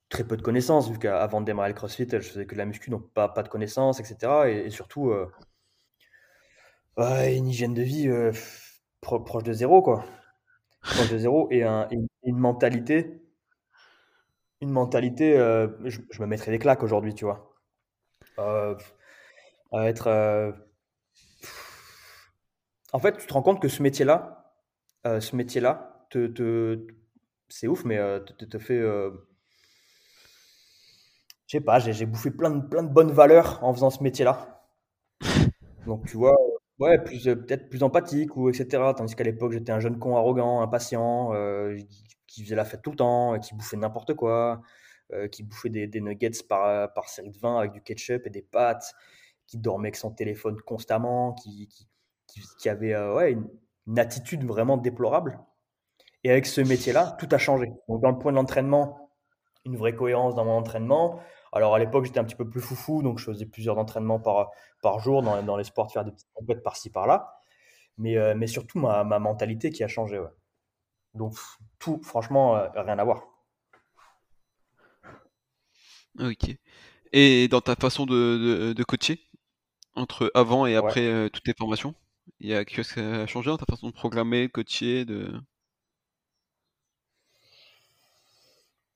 Très peu de connaissances, vu qu'avant de démarrer le CrossFit, je faisais que de la muscu, donc pas, pas de connaissances, etc. Et, surtout, une hygiène de vie pro- proche de zéro, quoi. Proche de zéro, et, un- une, mentalité, une mentalité, euh, je, me mettrais des claques aujourd'hui, tu vois. Euh, être... euh, En fait, tu te rends compte que ce métier-là, euh, ce métier-là, te, c'est ouf, mais te, te- fait... je sais pas, j'ai bouffé plein de, bonnes valeurs en faisant ce métier-là. Donc, tu vois, ouais, peut-être plus empathique ou etc. Tandis qu'à l'époque, j'étais un jeune con arrogant, impatient, qui, faisait la fête tout le temps, qui bouffait n'importe quoi, euh, qui bouffait des, nuggets par, euh, par série de 20 avec du ketchup et des pâtes, qui dormait avec son téléphone constamment, qui, qui, qui, avait euh, ouais, une, attitude vraiment déplorable. Et avec ce métier-là, tout a changé. Donc, dans le point de l'entraînement, une vraie cohérence dans mon entraînement. Alors, à l'époque, j'étais un petit peu plus foufou, donc je faisais plusieurs entraînements par, par jour dans, dans les sports, de faire des petites compètes par-ci, par-là. Mais, mais surtout, ma, ma mentalité qui a changé. Donc, tout, franchement, euh, rien à voir. Ok. Et dans ta façon de, de, de coacher, entre avant et Ouais. après euh, toutes tes formations, il y a quelque chose qui a changé dans ta façon de programmer, de coacher, de...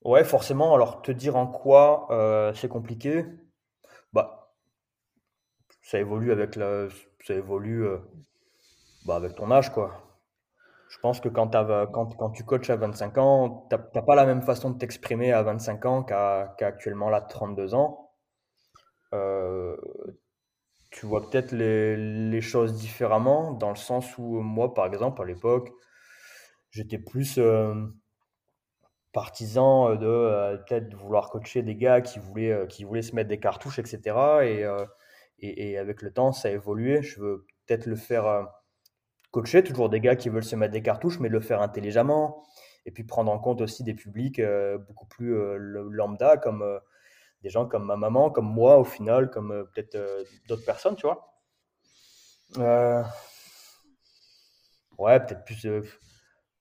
Ouais, forcément. Alors, te dire en quoi euh, c'est compliqué, bah, ça évolue avec la, ça évolue bah, avec ton âge, quoi. Je pense que quand, tu coaches à 25 ans, t'as t'as pas la même façon de t'exprimer à 25 ans qu'à qu'à actuellement là, 32 ans. Euh, tu vois peut-être les, choses différemment, dans le sens où moi, par exemple, à l'époque, j'étais plus euh, partisan de euh, peut-être vouloir coacher des gars qui voulaient, qui voulaient se mettre des cartouches, etc. Et, avec le temps, ça a évolué. Je veux peut-être le faire coacher, toujours des gars qui veulent se mettre des cartouches, mais le faire intelligemment. Et puis prendre en compte aussi des publics euh, beaucoup plus euh, lambda, comme euh, des gens comme ma maman, comme moi au final, comme peut-être d'autres personnes, tu vois. Ouais, peut-être plus,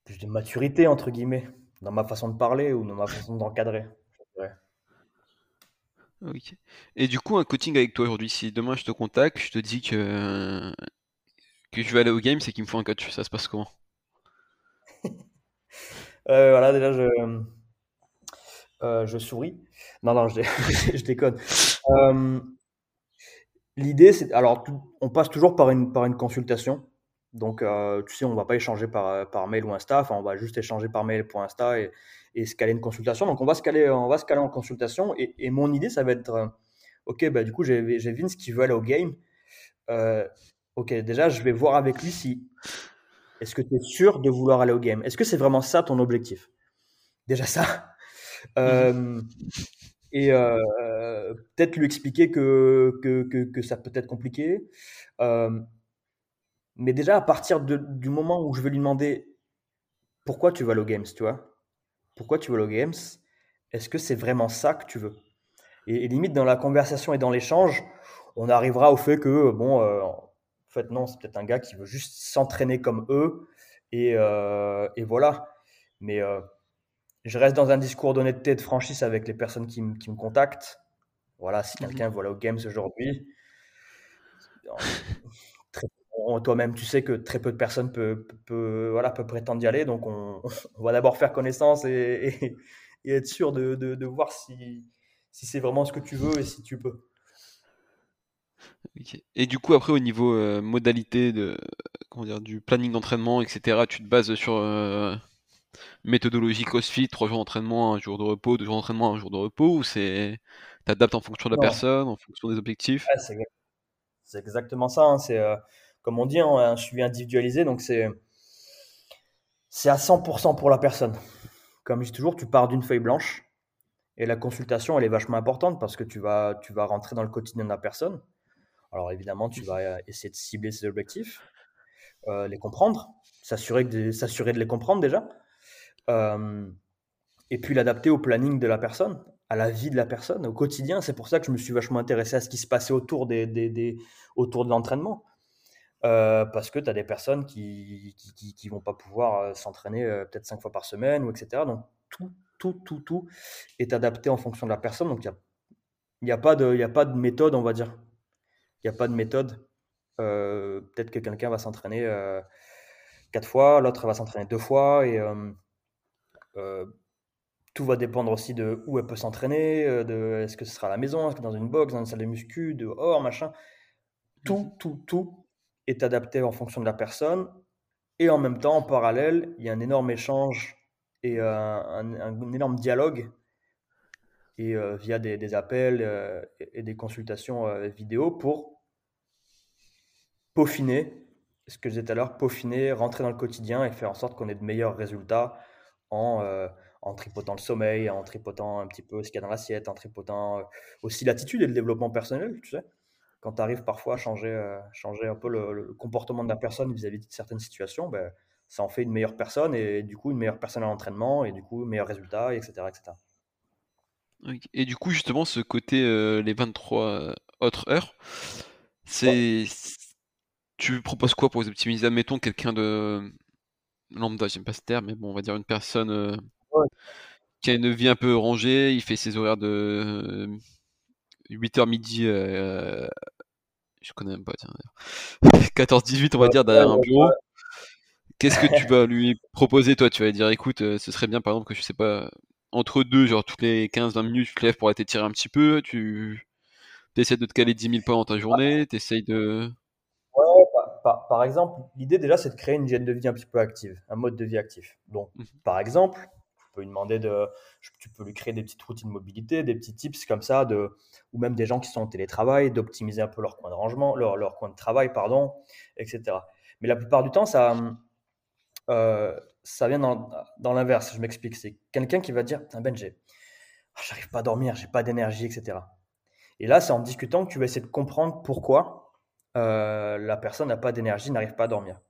plus de maturité, entre guillemets, dans ma façon de parler ou dans ma façon d'encadrer. Ok. Et du coup, un coaching avec toi aujourd'hui, si demain je te contacte, je te dis que, que je vais aller au game, c'est qu'il me faut un coach. Ça se passe comment? Euh, Voilà, déjà, je, euh, je souris. Non, non, je, déconne. Euh, l'idée, c'est. Alors, on passe toujours par une, par une consultation. Donc, tu sais, on ne va pas échanger par, par mail ou Insta. Enfin, on va juste échanger par mail pour Insta et, et se caler une consultation. Donc, on va se caler, on va se en consultation. Et, et mon idée, ça va être Ok, bah, du coup, j'ai Vince qui veut aller au game. Ok, déjà, je vais voir avec lui si. Est-ce que tu es sûr de vouloir aller au game? Est-ce que c'est vraiment ça ton objectif? Déjà ça. Euh, et euh, peut-être lui expliquer que, que, que, ça peut être compliqué. Euh, mais déjà, à partir de, du moment où je vais lui demander pourquoi tu vas au Games, tu vois? Pourquoi tu vas au Games? Est-ce que c'est vraiment ça que tu veux? Et, limite, dans la conversation et dans l'échange, on arrivera au fait que, bon, fait, non, c'est peut-être un gars qui veut juste s'entraîner comme eux. Et, et voilà. Mais je reste dans un discours d'honnêteté et de franchise avec les personnes qui, me contactent. Voilà, si mhm. quelqu'un voilà au Games aujourd'hui, toi-même, tu sais que très peu de personnes peuvent, voilà, peut prétendre y aller. Donc, on, va d'abord faire connaissance et, être sûr de, voir si, si c'est vraiment ce que tu veux et si tu peux. Et du coup, après, au niveau euh, modalité de, comment dire, du planning d'entraînement, etc., tu te bases sur euh, méthodologie CrossFit, trois jours d'entraînement, un jour de repos, deux jours d'entraînement, un jour de repos, ou c'est t'adaptes en fonction de la personne, en fonction des objectifs? C'est exactement ça. Hein, c'est euh, comme on dit, hein, un suivi individualisé, donc c'est c'est à 100% pour la personne. Comme je dis toujours, tu pars d'une feuille blanche et la consultation, elle est vachement importante parce que tu vas, tu vas rentrer dans le quotidien de la personne. Alors évidemment, tu vas essayer de cibler ses objectifs, euh, les comprendre, s'assurer de, les comprendre déjà. Euh, et puis l'adapter au planning de la personne, à la vie de la personne, au quotidien. C'est pour ça que je me suis vachement intéressé à ce qui se passait autour, des, autour de l'entraînement. Euh, parce que tu as des personnes qui qui, vont pas pouvoir s'entraîner peut-être cinq fois par semaine, ou etc. Donc tout, tout, tout, tout est adapté en fonction de la personne. Donc il n'y a, a, pas de, a pas de méthode, on va dire. Il n'y a pas de méthode. peut-être que quelqu'un va s'entraîner quatre fois, l'autre va s'entraîner deux fois, et euh, tout va dépendre aussi de où elle peut s'entraîner, euh, de est-ce que ce sera à la maison, est-ce que dans une box, dans une salle de muscu, dehors, machin. Tout, mhm. tout, tout est adapté en fonction de la personne. Et en même temps, en parallèle, il y a un énorme échange et euh, un, énorme dialogue et via des, appels et des consultations vidéo pour peaufiner, ce que je disais tout à l'heure, peaufiner, rentrer dans le quotidien et faire en sorte qu'on ait de meilleurs résultats en, euh, tripotant le sommeil, en tripotant un petit peu ce qu'il y a dans l'assiette, en tripotant euh, aussi l'attitude et le développement personnel, tu sais. Quand tu arrives parfois à changer, euh, changer un peu le, comportement de la personne vis-à-vis de certaines situations, ben, ça en fait une meilleure personne et du coup une meilleure personne à l'entraînement et du coup meilleurs résultats, etc. etc. Et du coup, justement, ce côté, les 23 autres heures, c'est. Tu proposes quoi pour les optimiser? Admettons quelqu'un de lambda, j'aime pas ce terme, mais bon, on va dire une personne euh, qui a une vie un peu rangée, il fait ses horaires de 8h midi, euh, je connais même pas, 14-18 on va dire derrière un bureau. Qu'est-ce que tu vas lui proposer toi? Tu vas lui dire écoute, euh, ce serait bien par exemple que je sais pas, entre deux, genre toutes les 15-20 minutes, tu te lèves pour aller t'étirer un petit peu, tu essaies de te caler 10 000 points dans ta journée, tu essayes de par, exemple, l'idée déjà, c'est de créer une hygiène de vie un petit peu active, un mode de vie actif. Donc, mhm. par exemple, tu peux lui demander de, tu peux lui créer des petites routines de mobilité, des petits tips comme ça, de, ou même des gens qui sont en télétravail, d'optimiser un peu leur coin de rangement, leur, leur coin de travail, pardon, etc. Mais la plupart du temps, ça, euh, ça vient dans, l'inverse. Je m'explique. C'est quelqu'un qui va dire, Ben, j'ai, ah, j'arrive pas à dormir, j'ai pas d'énergie, etc. Et là, c'est en discutant que tu vas essayer de comprendre pourquoi euh, la personne n'a pas d'énergie, n'arrive pas à dormir.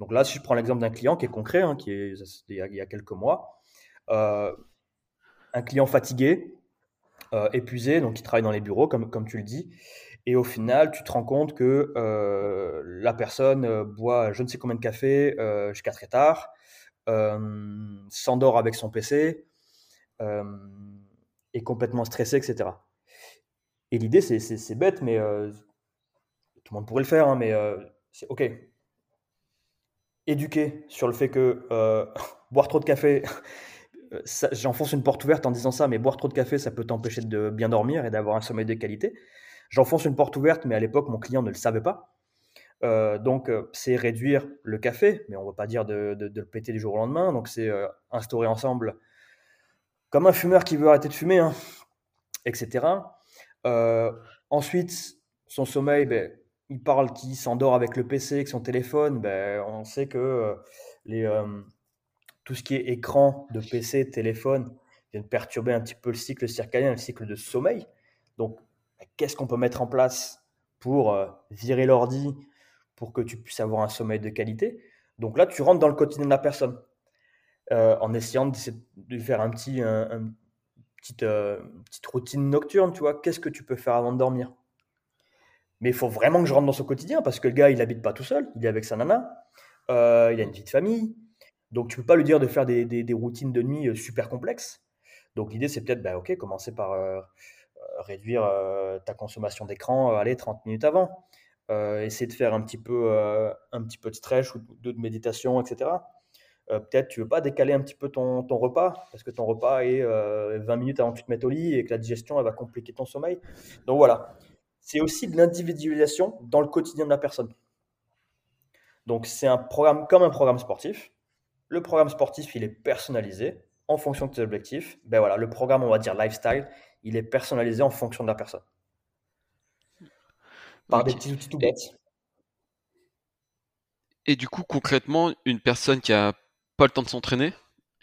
Donc là, si je prends l'exemple d'un client qui est concret, hein, qui est il y, a, quelques mois, euh, un client fatigué, euh, épuisé, donc qui travaille dans les bureaux, comme, comme tu le dis, et au final, tu te rends compte que la personne boit je ne sais combien de café jusqu'à très tard, s'endort avec son PC, est complètement stressé, etc. Et l'idée, c'est bête, mais tout le monde pourrait le faire, hein, mais euh, c'est OK. éduquer sur le fait que euh, boire trop de café, j'enfonce une porte ouverte en disant ça, mais boire trop de café, ça peut t'empêcher de bien dormir et d'avoir un sommeil de qualité. J'enfonce une porte ouverte, mais à l'époque, mon client ne le savait pas. Euh, donc, euh, c'est réduire le café, mais on ne va pas dire de, le péter du jour au lendemain. Donc, c'est instaurer ensemble, comme un fumeur qui veut arrêter de fumer, hein, etc. ensuite, son sommeil, ben, il parle qu'il s'endort avec le PC, avec son téléphone, ben, on sait que euh, les, euh, tout ce qui est écran de PC, téléphone, vient perturber un petit peu le cycle circadien, le cycle de sommeil. Donc, ben, qu'est-ce qu'on peut mettre en place pour euh, virer l'ordi, pour que tu puisses avoir un sommeil de qualité Donc là, tu rentres dans le quotidien de la personne, en essayant de, faire un petit, un, petite, routine nocturne, tu vois. Qu'est-ce que tu peux faire avant de dormir? Mais il faut vraiment que je rentre dans son quotidien parce que le gars, il habite pas tout seul, il est avec sa nana, euh, il a une vie de famille. Donc, tu peux pas lui dire de faire des, routines de nuit euh, super complexes. Donc, l'idée, c'est peut-être, bah, ok, commencer par euh, réduire ta consommation d'écran, aller 30 minutes avant. Essayer de faire un petit peu, un petit peu de stretch ou de, méditation, etc. peut-être tu veux pas décaler un petit peu ton, ton repas parce que ton repas est 20 minutes avant que tu te mettes au lit et que la digestion elle va compliquer ton sommeil. Donc voilà, c'est aussi de l'individualisation dans le quotidien de la personne. Donc c'est un programme comme un programme sportif. Le programme sportif, il est personnalisé en fonction de tes objectifs. Ben voilà, le programme, on va dire lifestyle, il est personnalisé en fonction de la personne. Par des petits outils tout bêtes. Et du coup, concrètement, une personne qui a pas le temps de s'entraîner,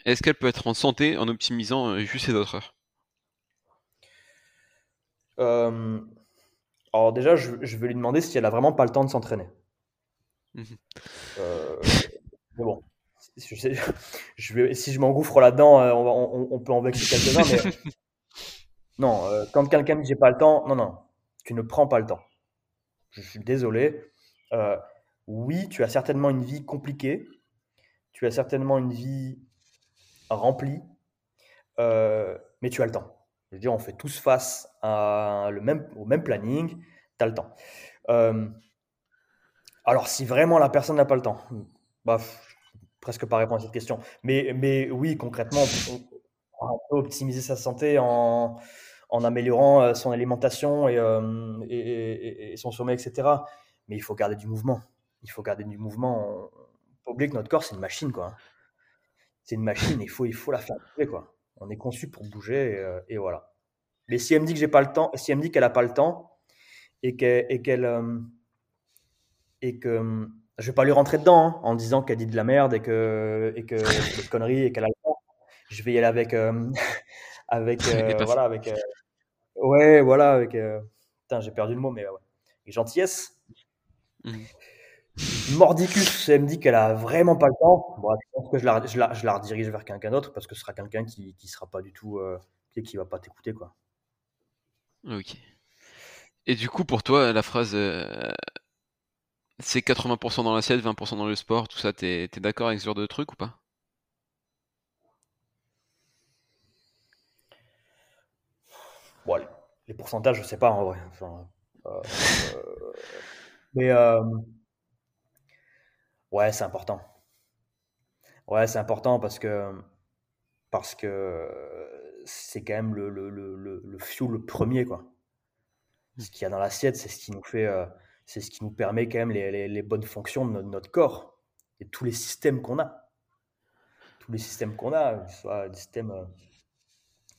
est-ce qu'elle peut être en santé en optimisant euh, juste ses autres heures? Euh, alors déjà, je, vais lui demander si elle a vraiment pas le temps de s'entraîner. Mhm. Euh, mais bon, je vais, si je m'engouffre là-dedans, euh, on, peut en vexer quelques-uns, mais non, euh, quand quelqu'un me dit j'ai pas le temps, non, non, tu ne prends pas le temps. Je suis désolé. oui, tu as certainement une vie compliquée, tu as certainement une vie remplie, mais tu as le temps. Je veux dire, on fait tous face au même planning, tu as le temps. Euh, alors, si vraiment la personne n'a pas le temps, bah, presque pas répondre à cette question. Mais, mais oui, concrètement, on, peut optimiser sa santé en, en améliorant euh, son alimentation euh, et, et, son sommeil, etc. Mais il faut garder du mouvement. Il faut garder du mouvement. On oublier que notre corps, c'est une machine, quoi. C'est une machine, il faut, il faut la faire bouger, quoi. On est conçu pour bouger et, voilà. Mais si elle me dit que j'ai pas le temps, si elle me dit qu'elle a pas le temps et qu'elle et euh, que euh, je vais pas lui rentrer dedans hein, en disant qu'elle dit de la merde et que et que des conneries et qu'elle a le temps. Je vais y aller avec euh, avec voilà avec ouais voilà avec putain j'ai perdu le mot mais ouais. Et gentillesse. Mmh. Mordicus, elle me dit qu'elle a vraiment pas le temps. je pense que je la, je la, je la redirige vers quelqu'un d'autre parce que ce sera quelqu'un qui, qui sera pas du tout, euh, qui va pas t'écouter, quoi. Ok. Et du coup, pour toi, la phrase euh, c'est 80% dans l'assiette, 20% dans le sport, tout ça, t'es es, d'accord avec ce genre de truc ou pas? Bon, les, pourcentages, je sais pas en vrai. Euh, mais Ouais, c'est important. Ouais, c'est important parce que parce que c'est quand même le, le, le, le, fuel premier, quoi. Mmh. Ce qu'il y a dans l'assiette, c'est ce qui nous fait, euh, c'est ce qui nous permet quand même les, les, bonnes fonctions de notre, corps et tous les systèmes qu'on a. Tous les systèmes qu'on a, que ce soit du système euh,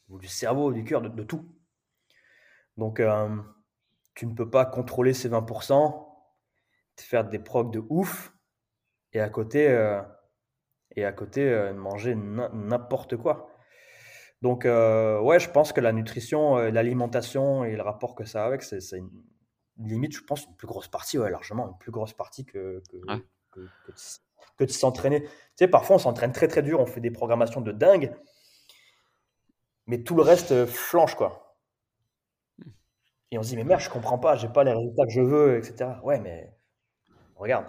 du cerveau, du cœur, de, tout. Donc, euh, tu ne peux pas contrôler ces 20%, faire des procs de ouf, et à côté, euh, et à côté euh, manger n'importe quoi. Donc, ouais, je pense que la nutrition, l'alimentation et le rapport que ça a avec, c'est une limite, je pense, une plus grosse partie, ouais, largement, une plus grosse partie que, que, que, de, s'entraîner. Tu sais, parfois, on s'entraîne très, très dur, on fait des programmations de dingue, mais tout le reste flanche, quoi. Et on se dit, mais merde, je comprends pas, j'ai pas les résultats que je veux, etc. Ouais, mais regarde,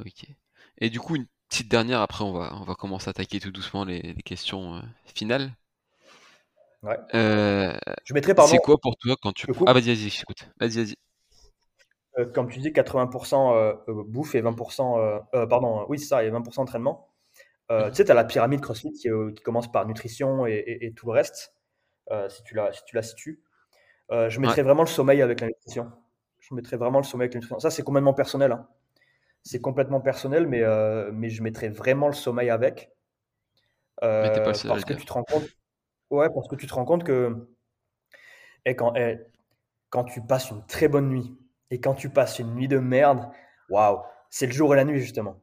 Ok. Et du coup, une petite dernière, après on va, on va commencer à attaquer tout doucement les, questions euh, finales. Ouais. Euh, je mettrai, pardon. C'est quoi pour toi quand tu. Ah, vas-y, vas-y, écoute. Vas-y, vas-y. euh, comme tu dis, 80% euh, euh, bouffe et 20%, euh, euh, pardon, oui, c'est ça, et 20% entraînement. Euh, tu sais, tu as la pyramide CrossFit qui, qui commence par nutrition et, et- et tout le reste, si, tu la, si tu la situes. Euh, je mettrais vraiment le sommeil avec la nutrition. Je mettrais vraiment le sommeil avec la nutrition. Ça, c'est complètement personnel. hein. C'est complètement personnel, mais, euh, mais je mettrais vraiment le sommeil avec. Mais t'es pas Euh, le seul à parce que tu te rends compte, ouais, parce que tu te rends compte que et quand, eh, quand tu passes une très bonne nuit et quand tu passes une nuit de merde, waouh, c'est le jour et la nuit justement.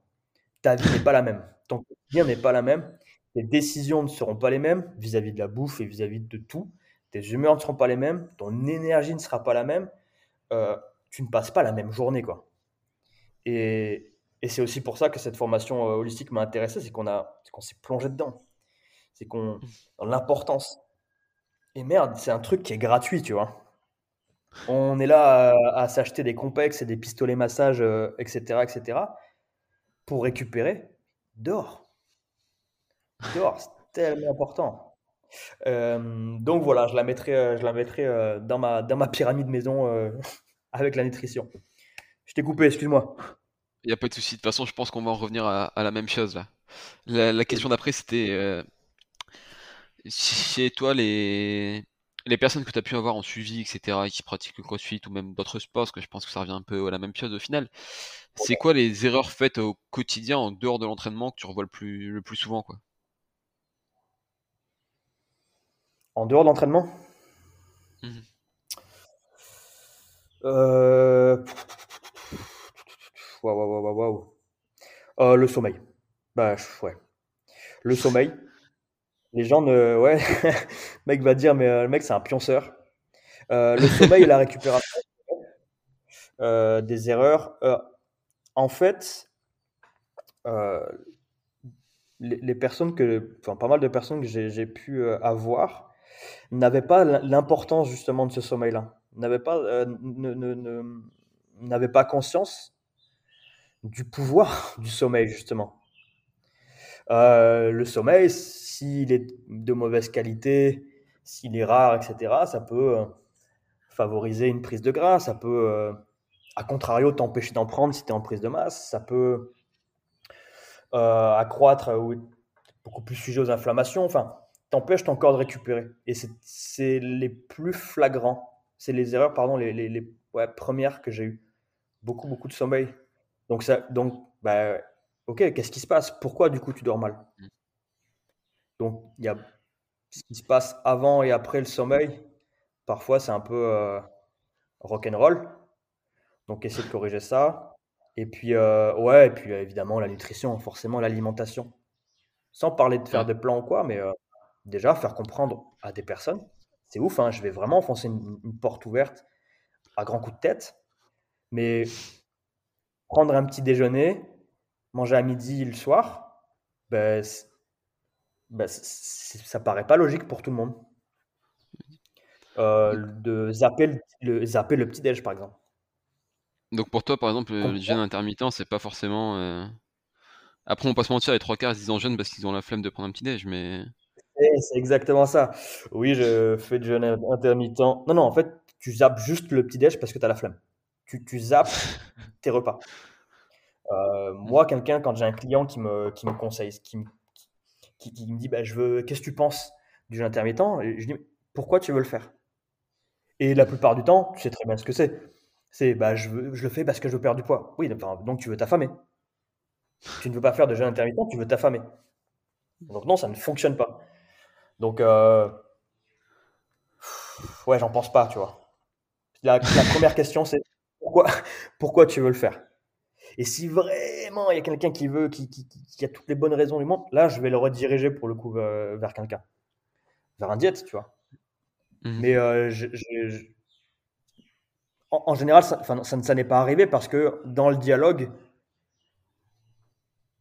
Ta vie n'est pas la même. Ton quotidien n'est pas la même. Tes décisions ne seront pas les mêmes vis-à-vis de la bouffe et vis-à-vis de tout. Tes humeurs ne seront pas les mêmes. Ton énergie ne sera pas la même. Euh, tu ne passes pas la même journée, quoi. Et, et c'est aussi pour ça que cette formation euh, holistique m'a intéressé, c'est qu'on a, qu'on s'est plongé dedans. C'est qu'on, dans l'importance. Et merde, c'est un truc qui est gratuit, tu vois. On est là à, à s'acheter des complexes et des pistolets massage, euh, etc., etc., pour récupérer. Dehors. Dehors, c'est tellement important. Euh, donc voilà, je la mettrai, euh, je la mettrai euh, dans, ma, dans ma pyramide maison avec la nutrition. Je t'ai coupé, excuse-moi. Il n'y a pas de souci. De toute façon, je pense qu'on va en revenir à, à la même chose là. La, la question d'après, c'était chez toi, les, les personnes que tu as pu avoir en suivi, etc., et qui pratiquent le CrossFit ou même d'autres sports, parce que je pense que ça revient un peu à la même chose au final. C'est quoi les erreurs faites au quotidien en dehors de l'entraînement que tu revois le plus, le plus souvent, quoi? En dehors de l'entraînement euh... Euh, le sommeil. Bah, ouais. Le sommeil. Les gens ne. Ouais, le mec va dire, mais euh, le mec, c'est un pionceur. Euh, le sommeil et la récupération des erreurs. En fait, les, les personnes que. Enfin, pas mal de personnes que j'ai pu avoir n'avaient pas l'im- l'importance justement de ce sommeil-là. N'avaient pas, euh, ne- pas conscience du pouvoir du sommeil, justement. Euh, le sommeil, s'il est de mauvaise qualité, s'il est rare, etc., ça peut euh, favoriser une prise de gras, ça peut, à contrario, t'empêcher d'en prendre si tu es en prise de masse, ça peut accroître ou être beaucoup plus sujet aux inflammations, enfin, t'empêche ton corps de récupérer. Et c'est- les plus flagrants, c'est les erreurs, pardon, les, les, les- ouais, premières que j'ai eues. Beaucoup, beaucoup de sommeil. Donc, ça, donc bah, ok, qu'est-ce qui se passe? Pourquoi du coup tu dors mal? Donc, il y a ce qui se passe avant et après le sommeil. Parfois, c'est un peu euh, rock'n'roll. Donc, essayer de corriger ça. Et puis, euh, ouais, et puis évidemment, la nutrition, forcément, l'alimentation. Sans parler de faire des plans ou quoi, mais euh, déjà faire comprendre à des personnes. C'est ouf, hein, je vais vraiment enfoncer une, une porte ouverte à grands coups de tête. Mais prendre un petit déjeuner, manger à midi le soir, ben, ben, ça paraît pas logique pour tout le monde. Euh, de zapper le, le- zapper le petit déj, par exemple. Donc pour toi, par exemple, le jeûne intermittent, c'est pas forcément. euh, Après, on pas se mentir, les trois quarts ils se disent en jeûne parce qu'ils ont la flemme de prendre un petit déj, mais. Et C'est exactement ça. Oui, je fais du jeûne intermittent. Non, non, en fait, tu zappes juste le petit déj parce que tu as la flemme. Tu, tu zappes tes repas. Euh, moi, quelqu'un, quand j'ai un client qui me, qui me conseille, qui me, qui, qui me dit bah, je veux, Qu'est-ce que tu penses du jeûne intermittent? Et Je dis Pourquoi tu veux le faire? Et la plupart du temps, tu sais très bien ce que c'est. C'est bah, je, veux- je le fais parce que je veux perdre du poids. Oui, enfin, donc tu veux t'affamer. Tu ne veux pas faire de jeûne intermittent, tu veux t'affamer. Donc non, ça ne fonctionne pas. Donc, euh, ouais, j'en pense pas, tu vois. La, la première question, c'est pourquoi, pourquoi tu veux le faire? Et si vraiment il y a quelqu'un qui veut, qui, qui- qui- qui a toutes les bonnes raisons du monde, là, je vais le rediriger pour le coup euh, vers quelqu'un, vers un diète, tu vois. Mhm. Mais euh, je- je- je- en, en général, ça, n'est pas arrivé parce que dans le dialogue,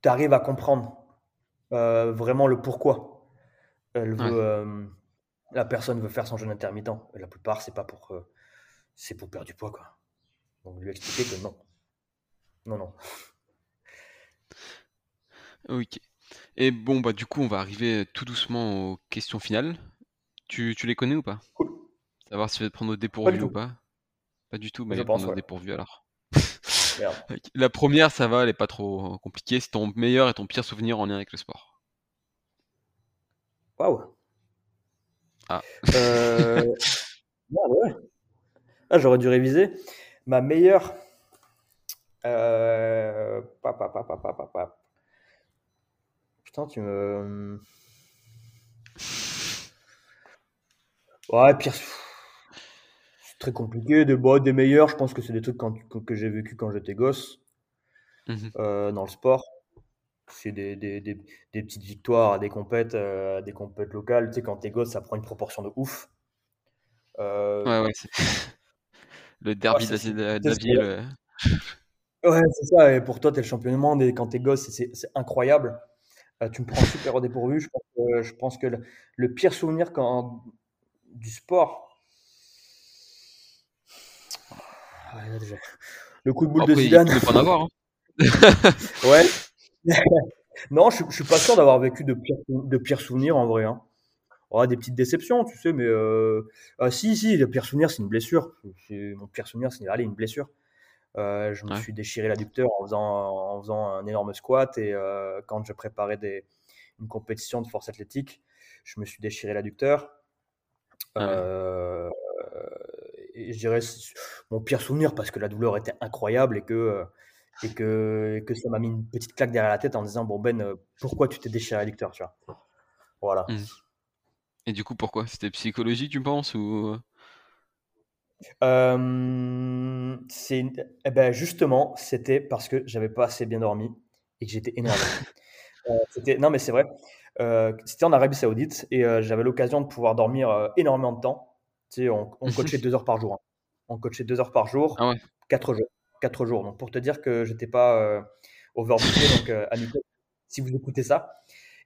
tu arrives à comprendre euh, vraiment le pourquoi. Elle veut, Ouais. euh, la personne veut faire son jeûne intermittent. La plupart, c'est pas pour, euh, c'est pour perdre du poids, quoi. Donc lui expliquer que non, non, non. Ok. Et bon, bah du coup, on va arriver tout doucement aux questions finales. Tu, tu les connais ou pas? Cool. Savoir si tu vas te prendre au dépourvu ou pas? Pas du tout, Je mais pense, prendre au dépourvu alors. Merde. La première, ça va, elle est pas trop compliquée. C'est ton meilleur et ton pire souvenir en lien avec le sport. Waouh. Ah. Euh, ouais. Ah, j'aurais dû réviser. Ma meilleure. Euh... Putain, tu me. Ouais, pire. C'est très compliqué. Des, bon, des meilleurs, je pense que c'est des trucs quand- que, j'ai vécu quand j'étais gosse Mhm. euh, dans le sport. C'est des, des, des, des petites victoires à des compètes, euh, des compètes locales. Tu sais, quand t'es gosse, ça prend une proportion de ouf. Euh, Ouais, ouais, le derby Ah, de, la, de de ville. euh. Ouais, c'est ça. Et pour toi, t'es le champion du monde et quand t'es gosse, c'est c'est incroyable. Tu me prends super au dépourvu. Je pense que, je pense que le, le pire souvenir quand, du sport. Ouais, là, déjà. Le coup de boule de Après, il Zidane. peut pas en avoir. hein. Ouais. non, je, je suis pas sûr d'avoir vécu de pires, de pires souvenirs en vrai. Hein. Ouais, des petites déceptions, tu sais, mais euh... ah, si, si, le pire souvenir, c'est une blessure. Mon pire souvenir, c'est allez, une blessure. Euh, je me Ouais. suis déchiré l'adducteur en faisant, en faisant un énorme squat et euh, quand je préparais des, une compétition de force athlétique, je me suis déchiré l'adducteur. Ah ouais. Euh, je dirais mon pire souvenir parce que la douleur était incroyable et que, et que, que ça m'a mis une petite claque derrière la tête en disant Bon, Ben, euh, pourquoi tu t'es déchiré l'adducteur tu vois? Voilà. Mhm. Et du coup, pourquoi? C'était psychologique, tu penses ou... Euh, c'est, eh ben justement, c'était parce que j'avais pas assez bien dormi et que j'étais énervé. Euh, non, mais c'est vrai. Euh, c'était en Arabie Saoudite et j'avais l'occasion de pouvoir dormir énormément de temps. Tu sais, on, on coachait deux heures par jour. hein. On coachait deux heures par jour, Ah ouais. quatre jours. Quatre jours. Donc, pour te dire que j'étais pas euh, overbooké, donc euh, si vous écoutez ça.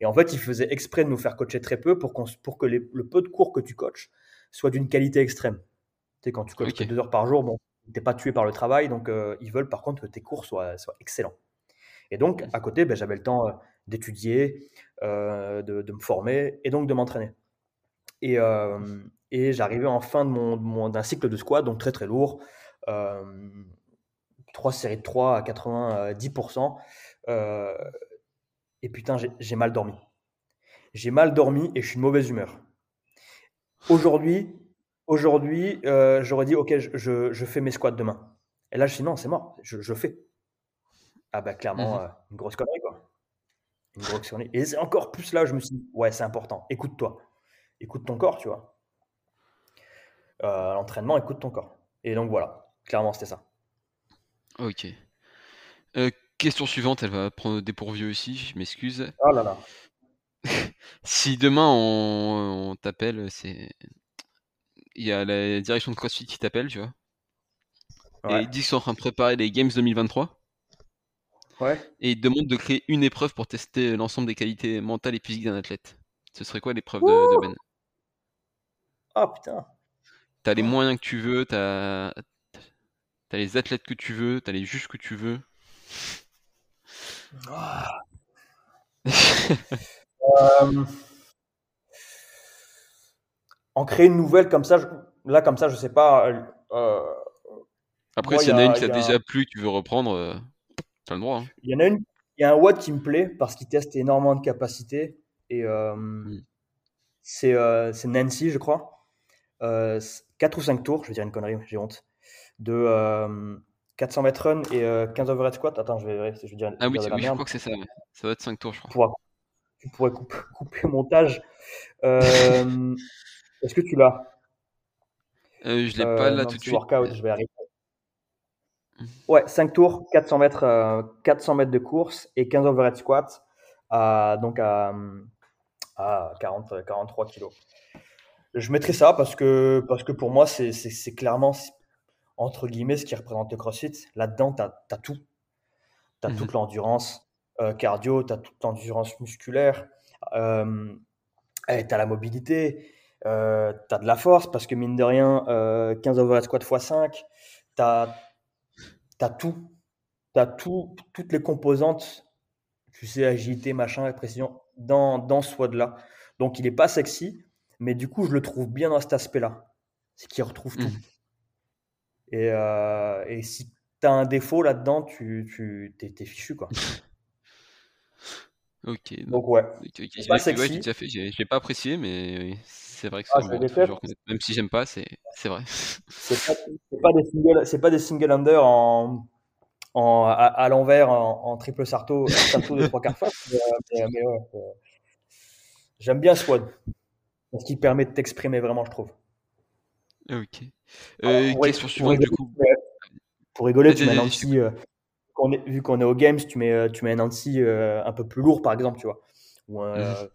Et en fait, ils faisaient exprès de nous faire coacher très peu pour, qu'on, pour que les- le peu de cours que tu coaches soit d'une qualité extrême. Tu sais, quand tu coaches Ok. que deux heures par jour, bon, t'es pas tué par le travail, donc euh, ils veulent par contre que tes cours soient, soient excellents. Et donc, à côté, ben, j'avais le temps d'étudier, euh, de, de me former et donc de m'entraîner. Et, euh, et j'arrivais en fin de mon, de mon- d'un cycle de squat, donc très très lourd, euh, trois séries de 3 à 90%. euh, et putain, j'ai mal dormi. J'ai mal dormi et je suis de mauvaise humeur. Aujourd'hui, aujourd'hui, euh, j'aurais dit ok, je, je- je fais mes squats demain. Et là, je dis non, c'est mort, je, je fais. Ah bah clairement, Mhm. euh, une grosse connerie quoi. Une grosse connerie. Et c'est encore plus là, je me suis dit ouais, c'est important. Écoute-toi, écoute ton corps, tu vois. Euh, l'entraînement, écoute ton corps. Et donc voilà, clairement, c'était ça. Ok. Euh, question suivante, elle va prendre au dépourvu aussi, je m'excuse. Oh là là. Si demain on, on t'appelle, c'est. Il y a la direction de CrossFit qui t'appelle, tu vois. Et Ouais. ils disent qu'ils sont en train de préparer les Games 2023. Ouais. Et ils te demandent de créer une épreuve pour tester l'ensemble des qualités mentales et physiques d'un athlète. Ce serait quoi l'épreuve de, de Ben? Ah putain. T'as les moyens que tu veux, t'as t'as les athlètes que tu veux, t'as les juges que tu veux. Euh, en créer une nouvelle comme ça, je- là comme ça, je sais pas. euh, euh, Après, s'il y en a une qui a- déjà plu, que tu veux reprendre, euh, t'as le droit. hein. Il y en a une, il y a un WOD qui me plaît parce qu'il teste énormément de capacités et euh, c'est Nancy, je crois. Euh, 4 ou 5 tours, je vais dire une connerie, j'ai honte. De euh, 400 mètres run et euh, 15 overhead squat. Attends, je vais vérifier, je vais dire, Ah oui, oui, je crois que c'est ça. ouais. Ça va être 5 tours, je crois. tu pourrais couper, couper montage. Euh, Est-ce que tu l'as? Euh, je l'ai Euh, pas là non, tout de suite. workout, je vais arriver. Ouais, 5 tours, 400 mètres, euh, 400 mètres de course et 15 overhead squats, à, donc à, à 40, 43 kilos. Je mettrai ça parce que, parce que pour moi, c'est clairement, entre guillemets, ce qui représente le CrossFit. Là-dedans, tu as, tout. Tu as Mhm. toute l'endurance euh, cardio, tu as toute l'endurance musculaire, euh, tu as la mobilité, tu as de la force parce que mine de rien, euh, 15 overhead squat x 5, tu as, tout. Tu as tout, toutes les composantes, tu sais, agilité, machin, précision, dans, dans ce WOD-là. Donc il n'est pas sexy, mais du coup, je le trouve bien dans cet aspect-là. C'est qu'il retrouve tout. Mhm. Et, euh, et si tu as un défaut là-dedans, tu, tu t'es, fichu quoi. ok. Donc ouais. c'est pas sexy. Ouais, déjà fait. J'ai, pas apprécié, mais c'est vrai que ah, c'est Même si j'aime pas, c'est, c'est vrai. C'est pas, pas, des single, c'est pas des single under en, en à, à l'envers en, triple sarto, sarto de trois quarts face. Mais, mais, ouais, j'aime bien Swad. Ce qui permet de t'exprimer vraiment, je trouve. Ok. Euh, question suivante, du coup. Pour rigoler, tu mets Nancy, euh, vu qu'on est au Games, tu mets, euh, tu mets un Nancy un peu plus lourd, par exemple, tu vois. Ou un, mmh.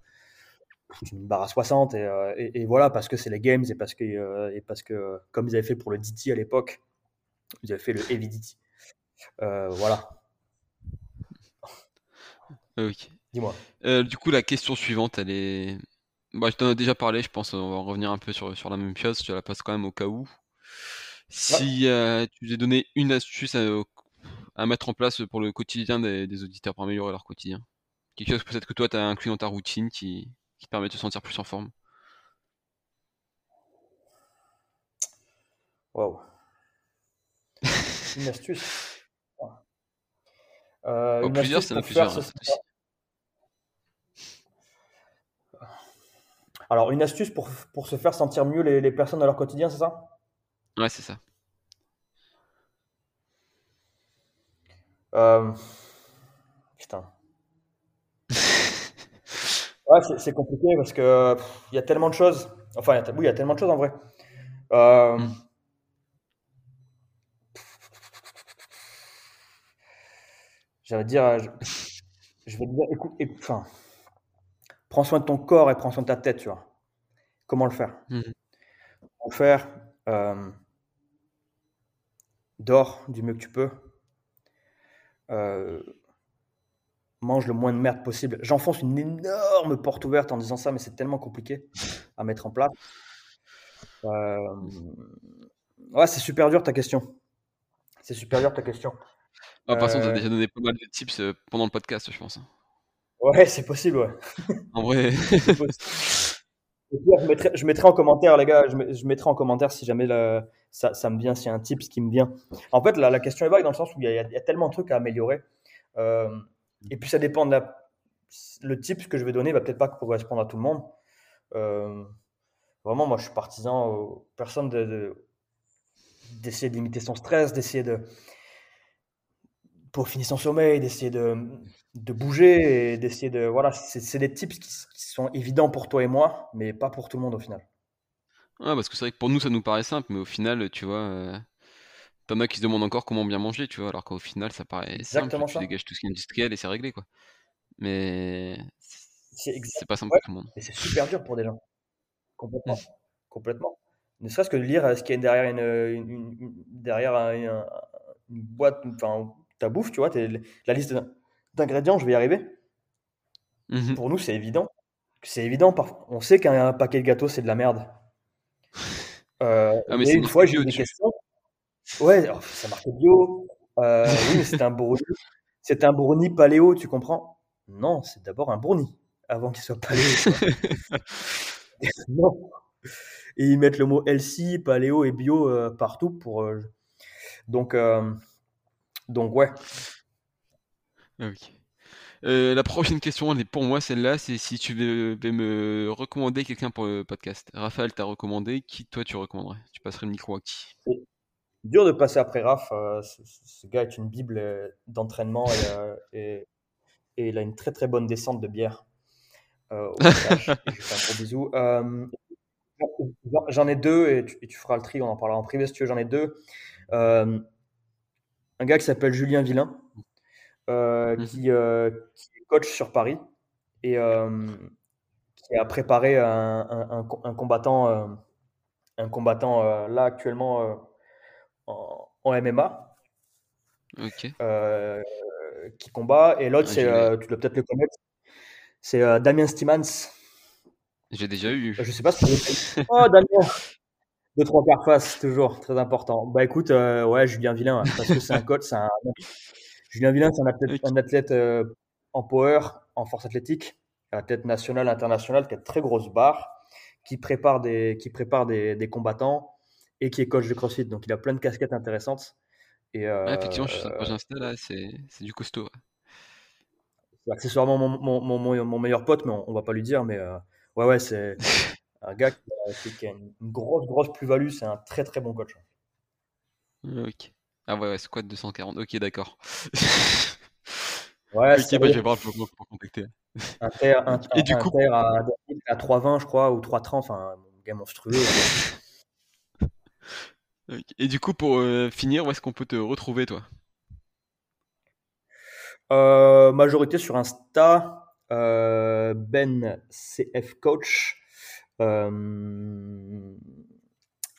une barre à 60, et, et, voilà, parce que c'est les Games, et parce que, et parce que comme ils avaient fait pour le DT à l'époque, ils avaient fait le Heavy DT. voilà. Ok. Dis-moi. du coup, la question suivante, elle est bah, je t'en ai déjà parlé, je pense on va revenir un peu sur, sur la même chose, je la passe quand même au cas où. Si euh, tu devais donner une astuce à, mettre en place pour le quotidien des, auditeurs pour améliorer leur quotidien, quelque chose peut-être que toi tu as inclus dans ta routine qui, qui permet de te sentir plus en forme. Waouh. une astuce. Euh, une plusieurs, astuce plusieurs. Alors, une astuce pour, pour, se faire sentir mieux les, les personnes dans leur quotidien, c'est ça? Ouais, c'est ça. Euh... Putain. ouais, c'est compliqué parce que il y a tellement de choses. Enfin, y a, oui, il y a tellement de choses en vrai. Euh... Mm. J'allais dire, je, je, vais te dire, écoute, écoute enfin, prends soin de ton corps et prends soin de ta tête, tu vois. Comment le faire? Mmh. Comment le faire? Euh, Dors du mieux que tu peux. Euh, mange le moins de merde possible. J'enfonce une énorme porte ouverte en disant ça, mais c'est tellement compliqué à mettre en place. Euh, ouais, c'est super dur ta question. C'est super dur ta question. Ah, par contre, tu as déjà donné pas mal de tips pendant le podcast, je pense. Ouais, c'est possible, ouais. En vrai. je, mettrai, en commentaire, les gars, je, mettrai en commentaire si jamais ça, me vient, a un tip, ce qui me vient. En fait, la, question est vague dans le sens où il y, a, tellement de trucs à améliorer. Euh, et puis, ça dépend de la. Le tip que je vais donner va peut-être pas correspondre à tout le monde. Euh, vraiment, moi, je suis partisan aux personnes d'essayer de, d'imiter son stress, d'essayer de pour finir son sommeil, d'essayer de, bouger d'essayer de. Voilà, c'est des tips qui, sont évidents pour toi et moi, mais pas pour tout le monde au final. Ouais, parce que c'est vrai que pour nous, ça nous paraît simple, mais au final, tu vois, euh, t'en as qui se demandent encore comment bien manger, tu vois, alors qu'au final, ça paraît Exactement simple, ça. tu dégages tout ce qui est industriel et c'est réglé, quoi. Mais c'est pas simple pour tout le monde. Et c'est super dur pour des gens. Complètement. Mmh. Complètement. Ne serait-ce que de lire ce qu'il y a derrière une, derrière une boîte, enfin, ta bouffe, tu vois, la liste d'ingrédients, je vais y arriver. Mmh Pour nous, c'est évident. C'est évident. On sait qu'un paquet de gâteaux, c'est de la merde. Euh, ah, mais une fois, j'ai eu des questions. Ouais, oh, ça marque bio. Euh, oui, mais c'est un brownie. C'est un brownie paléo, tu comprends? Non, c'est d'abord un brownie avant qu'il soit paléo. non. Et ils mettent le mot healthy, paléo et bio euh, partout pour. donc, donc ouais. Euh, la prochaine question, elle est pour moi celle-là, c'est si tu veux, me recommander quelqu'un pour le podcast. Raphaël t'a recommandé, qui toi tu recommanderais? Tu passerais le micro à qui? Dur de passer après Raph, euh, ce, gars est une bible euh, d'entraînement et, il a une très très bonne descente de bière. au je un gros bisou. j'en ai deux et tu, et tu, feras le tri, on en parlera en privé si tu veux, j'en ai deux un gars qui s'appelle Julien Villain, mmh euh, qui, est coach sur Paris et euh, qui a préparé un, combattant, un combattant là actuellement en, MMA. qui combat. Et l'autre, c'est, tu dois peut-être le connaître, c'est Damien Stimans. J'ai déjà eu. Je sais pas si Oh, Damien deux, trois face, toujours très important. Bah écoute, euh, ouais, Julien Villain, parce que c'est un coach, c'est un... Julien Villain, c'est un athlète, un athlète euh, en power, en force athlétique, un athlète national, international, qui a de très grosses barres, qui prépare des, qui prépare des, des, combattants et qui est coach de CrossFit. Donc il a plein de casquettes intéressantes. Et, Ouais, effectivement, je suis sur euh, Insta là, c'est du costaud. ouais. c'est accessoirement mon, mon, mon, mon- mon meilleur pote, mais on, on va pas lui dire. Mais euh, ouais, ouais, c'est un gars qui a, qui- une grosse, grosse plus-value. C'est un très, très bon coach. Ok. Ah ouais, ouais, squat 240. Ok, d'accord. Ouais, Ok, c'est bah je vais voir pour, pour, contacter. un terre, un, Et du coup, terre à, à 3,20, je crois, ou 3,30. Enfin, un gars monstrueux. et du coup, pour euh, finir, où est-ce qu'on peut te retrouver, toi? Euh, majorité sur Insta, euh, Ben CF Coach. Euh,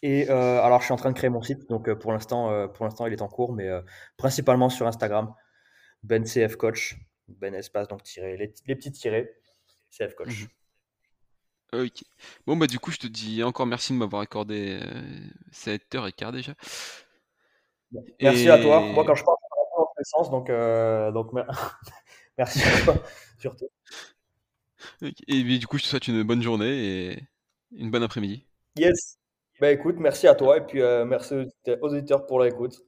et euh, alors, je suis en train de créer mon site, donc euh, pour l'instant, euh, pour l'instant, il est en cours, mais principalement sur Instagram, Ben CF Coach, Ben espace donc tiré, les, les petits tirés, CF Coach. Mhm. Ok. Bon, bah du coup, je te dis encore merci de m'avoir accordé euh, 7h15 déjà. Merci à toi. Et... Moi, quand je parle, je parle dans tous les sens, donc, euh, donc mer- merci à toi surtout. Et puis, du coup, je te souhaite une bonne journée et une bonne après-midi. Yes. Bah écoute, merci à toi et puis euh, merci aux auditeurs pour l'écoute.